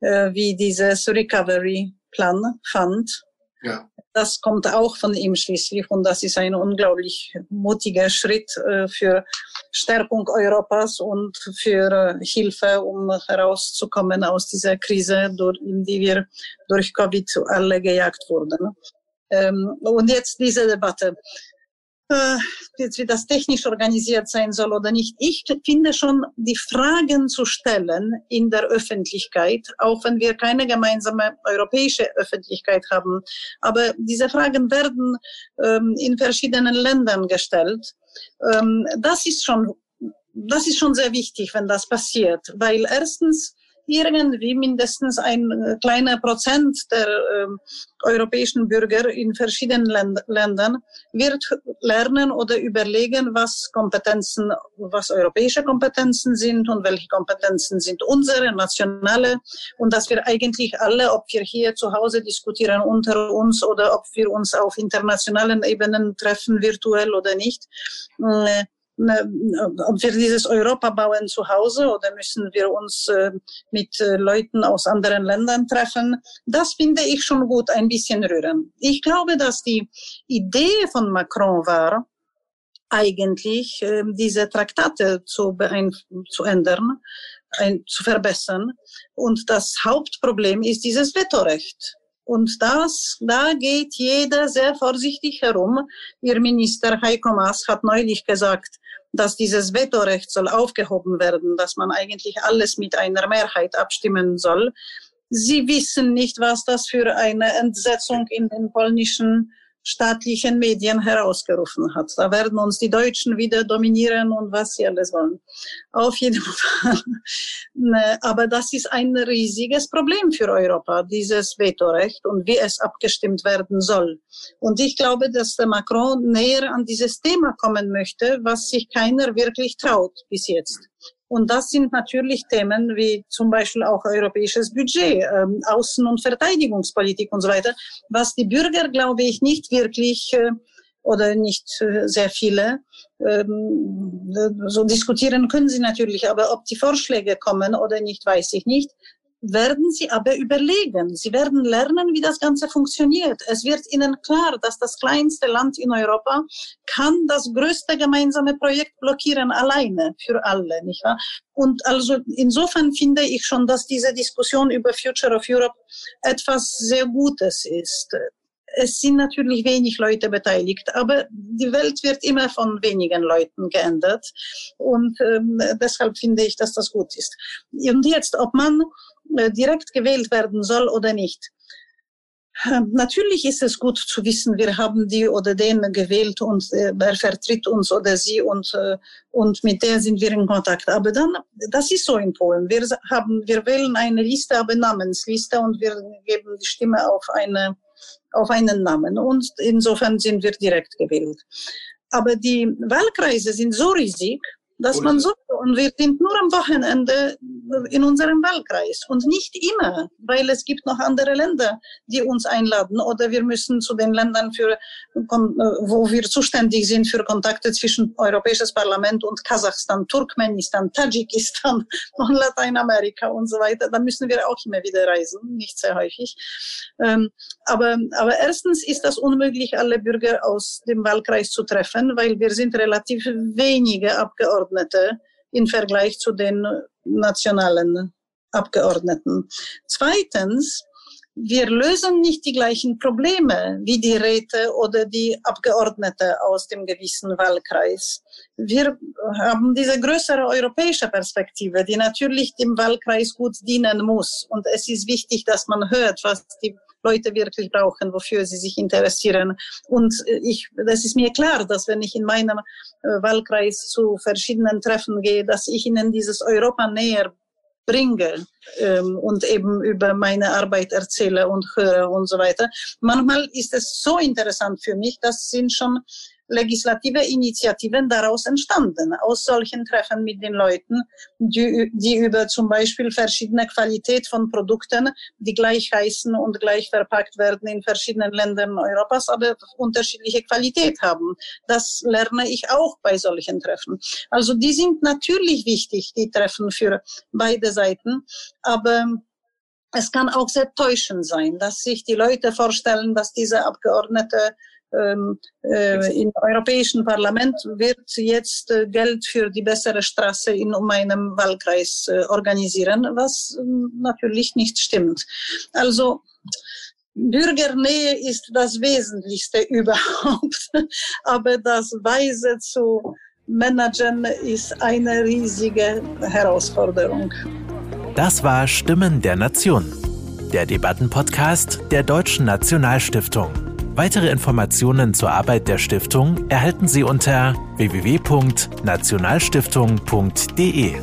äh, wie dieses Recovery-Plan fand. Ja. Das kommt auch von ihm schließlich und das ist ein unglaublich mutiger Schritt äh, für Stärkung Europas und für äh, Hilfe, um herauszukommen aus dieser Krise, in die wir durch Covid alle gejagt wurden. Ähm, und jetzt diese Debatte wie das technisch organisiert sein soll oder nicht. Ich finde schon, die Fragen zu stellen in der Öffentlichkeit, auch wenn wir keine gemeinsame europäische Öffentlichkeit haben, aber diese Fragen werden ähm, in verschiedenen Ländern gestellt. Ähm, das ist schon das ist schon sehr wichtig, wenn das passiert, weil erstens irgendwie mindestens ein äh, kleiner Prozent der äh, europäischen Bürger in verschiedenen Länd Ländern wird lernen oder überlegen, was Kompetenzen, was europäische Kompetenzen sind und welche Kompetenzen sind unsere nationale. Und dass wir eigentlich alle, ob wir hier zu Hause diskutieren unter uns oder ob wir uns auf internationalen Ebenen treffen, virtuell oder nicht, äh, ob wir dieses Europa bauen zu Hause oder müssen wir uns äh, mit äh, Leuten aus anderen Ländern treffen, das finde ich schon gut, ein bisschen rühren. Ich glaube, dass die Idee von Macron war, eigentlich äh, diese Traktate zu, zu ändern, ein, zu verbessern. Und das Hauptproblem ist dieses Vetorecht. Und das, da geht jeder sehr vorsichtig herum. Ihr Minister Heiko Maas hat neulich gesagt, dass dieses Vetorecht soll aufgehoben werden, dass man eigentlich alles mit einer Mehrheit abstimmen soll. Sie wissen nicht, was das für eine Entsetzung in den polnischen staatlichen Medien herausgerufen hat. Da werden uns die Deutschen wieder dominieren und was sie alles wollen. Auf jeden (laughs) Fall. Ne, aber das ist ein riesiges Problem für Europa, dieses Vetorecht und wie es abgestimmt werden soll. Und ich glaube, dass der Macron näher an dieses Thema kommen möchte, was sich keiner wirklich traut bis jetzt. Und das sind natürlich Themen wie zum Beispiel auch europäisches Budget, ähm, Außen- und Verteidigungspolitik und so weiter, was die Bürger, glaube ich, nicht wirklich äh, oder nicht äh, sehr viele ähm, so diskutieren können sie natürlich, aber ob die Vorschläge kommen oder nicht, weiß ich nicht werden sie aber überlegen. Sie werden lernen, wie das Ganze funktioniert. Es wird ihnen klar, dass das kleinste Land in Europa kann das größte gemeinsame Projekt blockieren, alleine, für alle, nicht wahr? Und also insofern finde ich schon, dass diese Diskussion über Future of Europe etwas sehr Gutes ist. Es sind natürlich wenig Leute beteiligt, aber die Welt wird immer von wenigen Leuten geändert. Und ähm, deshalb finde ich, dass das gut ist. Und jetzt, ob man äh, direkt gewählt werden soll oder nicht. Ähm, natürlich ist es gut zu wissen, wir haben die oder den gewählt und äh, wer vertritt uns oder sie und, äh, und mit der sind wir in Kontakt. Aber dann, das ist so in Polen. Wir haben, wir wählen eine Liste, aber Namensliste und wir geben die Stimme auf eine, auf einen Namen. Und insofern sind wir direkt gewählt. Aber die Wahlkreise sind so riesig, dass man so, und wir sind nur am Wochenende in unserem Wahlkreis und nicht immer, weil es gibt noch andere Länder, die uns einladen oder wir müssen zu den Ländern, für, wo wir zuständig sind für Kontakte zwischen Europäisches Parlament und Kasachstan, Turkmenistan, Tadschikistan (laughs) und Lateinamerika und so weiter. Da müssen wir auch immer wieder reisen, nicht sehr häufig. Ähm, aber, aber erstens ist das unmöglich, alle Bürger aus dem Wahlkreis zu treffen, weil wir sind relativ wenige Abgeordnete Abgeordnete im Vergleich zu den nationalen Abgeordneten. Zweitens, wir lösen nicht die gleichen Probleme wie die Räte oder die Abgeordnete aus dem gewissen Wahlkreis. Wir haben diese größere europäische Perspektive, die natürlich dem Wahlkreis gut dienen muss. Und es ist wichtig, dass man hört, was die Leute wirklich brauchen, wofür sie sich interessieren. Und äh, ich, das ist mir klar, dass wenn ich in meinem äh, Wahlkreis zu verschiedenen Treffen gehe, dass ich ihnen dieses Europa näher bringe ähm, und eben über meine Arbeit erzähle und höre und so weiter. Manchmal ist es so interessant für mich, das sind schon legislative Initiativen daraus entstanden, aus solchen Treffen mit den Leuten, die, die über zum Beispiel verschiedene Qualität von Produkten, die gleich heißen und gleich verpackt werden in verschiedenen Ländern Europas, aber unterschiedliche Qualität haben. Das lerne ich auch bei solchen Treffen. Also die sind natürlich wichtig, die Treffen für beide Seiten, aber es kann auch sehr täuschend sein, dass sich die Leute vorstellen, dass diese Abgeordnete ähm, äh, im Europäischen Parlament wird jetzt äh, Geld für die bessere Straße in meinem Wahlkreis äh, organisieren, was äh, natürlich nicht stimmt. Also Bürgernähe ist das Wesentlichste (laughs) überhaupt, aber das Weise zu managen ist eine riesige Herausforderung. Das war Stimmen der Nation, der Debattenpodcast der Deutschen Nationalstiftung. Weitere Informationen zur Arbeit der Stiftung erhalten Sie unter www.nationalstiftung.de.